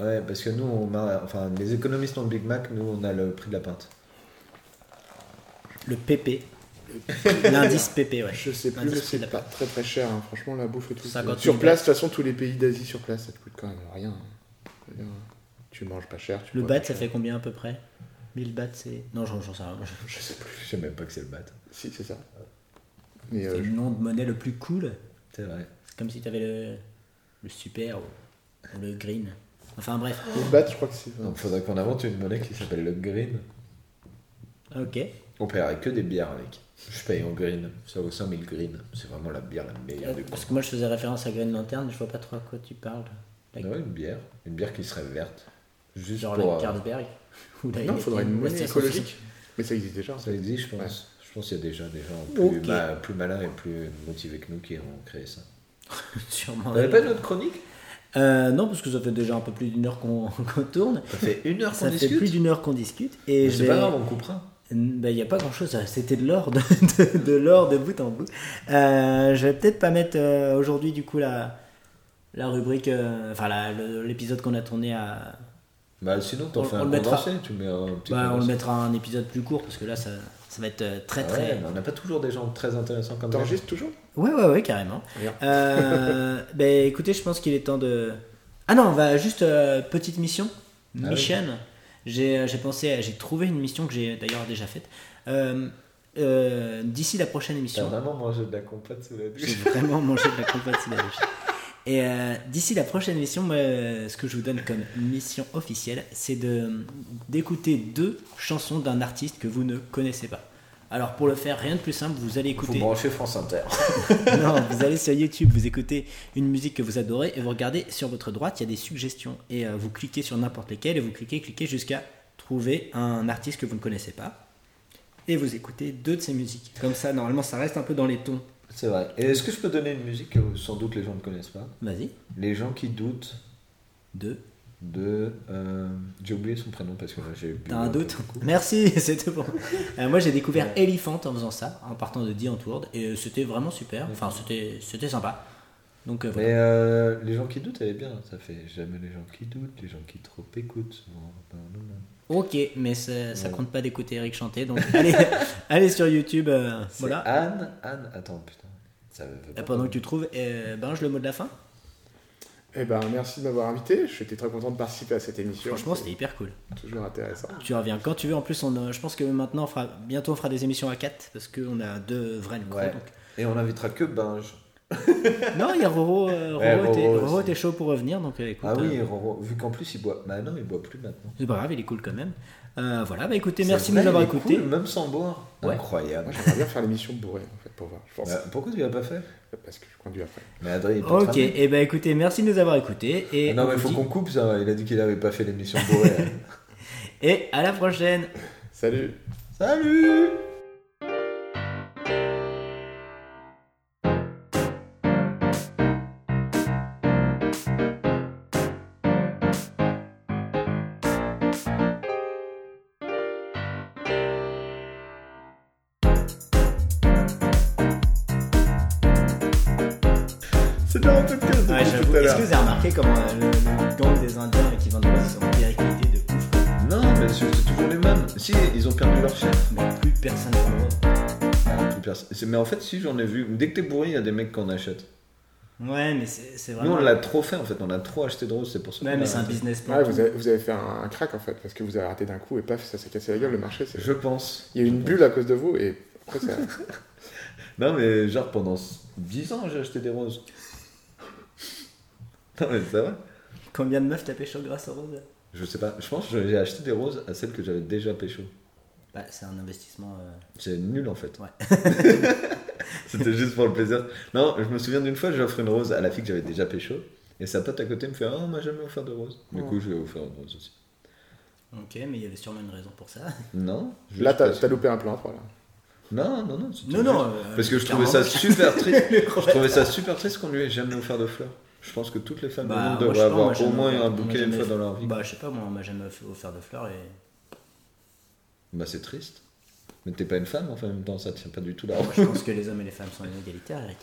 Ouais, parce que nous, on enfin, les économistes ont le Big Mac, nous, on a le prix de la pinte.
Le PP. L'indice PP, ouais.
Je sais plus, mais c'est pas très très cher. hein. Franchement, la bouffe et tout.
50 000
Sur place, de toute façon, tous les pays d'Asie sur place, ça te coûte quand même rien. hein. Je veux dire, Tu manges pas cher. Tu
Le
bois
bat,
pas
ça
cher.
fait combien à peu près? 1000 bahts, c'est. Non, j'en j'en sais rien.
Je sais plus.
Je sais même pas que c'est le bat.
Si, c'est ça. Mais
C'est
euh,
le nom de monnaie le plus cool.
C'est vrai.
C'est comme si tu avais le, le super ou, ou le green. Enfin bref.
le bat, je crois que c'est.
Donc, faudrait qu'on invente une monnaie qui s'appelle le green.
Ok.
On paierait que des bières avec. Je paye en green. Ça vaut 5000 green. C'est vraiment la bière la meilleure du.
Parce que moi je faisais référence à Green Lantern, je vois pas trop à quoi tu parles. La-
une bière. Une bière qui serait verte. Juste
Genre
pour.
la
euh,
Carlsberg. Ou la
Non, il faudrait une monnaie écologique. Mais ça existe déjà.
Ça existe, je pense.
Ouais.
Je pense qu'il y a déjà des gens plus, ma- plus malins et plus motivés que nous qui ont créé ça.
Sûrement.
T'avais pas une autre chronique?
Euh, non, parce que ça fait déjà un peu plus d'une heure qu'on tourne.
Ça fait une heure
Ça
qu'on
fait
discute.
plus d'une heure qu'on discute. Et
C'est pas grave, on coupera.
Il n'y a pas grand chose, c'était de l'or de, de, de l'or de bout en bout. Euh, je vais peut-être pas mettre euh, aujourd'hui du coup la, la rubrique, euh, enfin l'épisode qu'on a tourné à.
Bah sinon, t'en
On-
fais
on
un
le mettra.
condensé. Tu mets un petit
Bah, on le mettra un épisode plus court parce que là ça, ça va être très
Ah
très.
ouais, mais on n'a pas toujours des gens très intéressants comme ça.
T'enregistres toujours?
Ouais, ouais, ouais, carrément. Euh, ben écoutez, je pense qu'il est temps de. Ah non, on va juste euh, petite mission.
Ah
mission. J'ai euh, j'ai pensé, à- j'ai trouvé une mission que j'ai d'ailleurs déjà faite. Euh, euh, D'ici la prochaine émission.
vraiment mangé de la compote sous la
J'ai
douche.
vraiment mangé de la compote sous la douche. Et euh, d'ici la prochaine émission, moi, euh, ce que je vous donne comme mission officielle, c'est de d'écouter deux chansons d'un artiste que vous ne connaissez pas. Alors pour le faire, rien de plus simple, vous allez écouter.
brancher France Inter.
non, vous allez sur YouTube, vous écoutez une musique que vous adorez et vous regardez sur votre droite, il y a des suggestions et euh, vous cliquez sur n'importe lesquelles et vous cliquez, cliquez jusqu'à trouver un artiste que vous ne connaissez pas et vous écoutez deux de ses musiques. Comme ça, normalement, ça reste un peu dans les tons.
C'est vrai. Et est-ce que je peux donner une musique que sans doute les gens ne connaissent pas?
Vas-y,
Les gens qui doutent
deux.
De. euh, J'ai oublié son prénom parce que là j'ai.
T'as un doute. Merci, c'était bon. Euh, moi j'ai découvert Elephant en faisant ça, en partant de The Antwoord, et euh, c'était vraiment super, enfin c'était c'était sympa. Donc euh, voilà.
Mais les gens qui doutent, elle est bien. Ça fait jamais les gens qui doutent, les gens qui trop écoutent. Non, non, non.
Ok, mais ça, ça
Ouais.
compte pas d'écouter Eric chanter, donc allez, allez sur YouTube, voilà.
Anne, Anne, attends, putain. Ça veut
pendant que tu trouves, euh, Binge, le mot de la fin?
Eh ben, merci de m'avoir invité. J'étais très content de participer à cette émission.
Franchement,
C'est
c'était hyper cool.
toujours intéressant.
Tu reviens quand tu veux. En plus, on, a- je pense que maintenant, on fera, bientôt, on fera des émissions à 4 parce qu'on a deux vrais micros.
Ouais.
donc.
Et on invitera que Binge.
Non, il y a Roro. euh, Roro,
Ouais, Roro
était,
aussi.
Roro était chaud pour revenir, donc euh, écoute.
Ah oui,
euh,
Roro, vu qu'en plus il boit. Bah non, il boit plus maintenant.
c'est pas grave, il est cool quand même. Euh, voilà, bah écoutez, merci
vrai,
de nous avoir
il
écoutés.
cool, même sans boire.
Ouais.
Incroyable.
Moi, j'aimerais bien faire l'émission bourrée, en fait, pour voir. Je pense.
Bah, pourquoi tu l'as pas fait?
Parce que je conduis après.
Mais Adrien, il
Ok, et bah écoutez, merci de nous avoir écoutés. Et,
Ah non,
on
mais
vous
faut
dit-
qu'on coupe ça. Il a dit qu'il avait pas fait l'émission bourrée.
et à la prochaine.
Salut
Salut Mais en fait, si j'en ai vu. Dès que t'es bourré, il y a des mecs qu'on achète.
Ouais, mais c'est c'est
Nous,
vraiment.
on l'a trop fait en fait. On a trop acheté de roses, c'est pour ça.
Ouais, mais c'est un business plan.
Ouais, vous avez, vous avez fait un, un crack en fait, parce que vous avez raté d'un coup et paf, ça s'est cassé la gueule, le marché. c'est-
Je pense.
Il y a eu une bulle à cause de vous et après ça.
Non, mais genre pendant 10 ans, j'ai acheté des roses. Non, mais c'est vrai.
Combien de meufs t'as pécho grâce aux roses?
Je sais pas. Je pense que j'ai acheté des roses à celles que j'avais déjà pécho.
Bah, c'est un investissement. euh,
C'est nul en fait.
Ouais.
C'était juste pour le plaisir. Non, je me souviens d'une fois, j'ai offert une rose à la fille que j'avais déjà pécho. Et sa pote à côté me fait Ah, on m'a jamais offert de rose. Du coup, je lui ai offert une rose aussi.
Ok, mais il y avait sûrement une raison pour ça.
Non je
Là, t'as loupé un plan, voilà.
Non, non, non.
Non, non. euh,
Parce que je trouvais ça super triste. Je trouvais ça super triste qu'on lui ait jamais offert de fleurs. Je pense que toutes les femmes
Bah,
du monde devraient
sais pas, moi,
avoir au moins un bouquet une fois dans leur vie.
Bah, je sais pas, moi, on m'a jamais offert de fleurs et.
Bah, c'est triste. Mais t'es pas une femme, enfin, en même temps, ça tient pas du tout la
route. Je pense que les hommes et les femmes sont inégalitaires, Eric.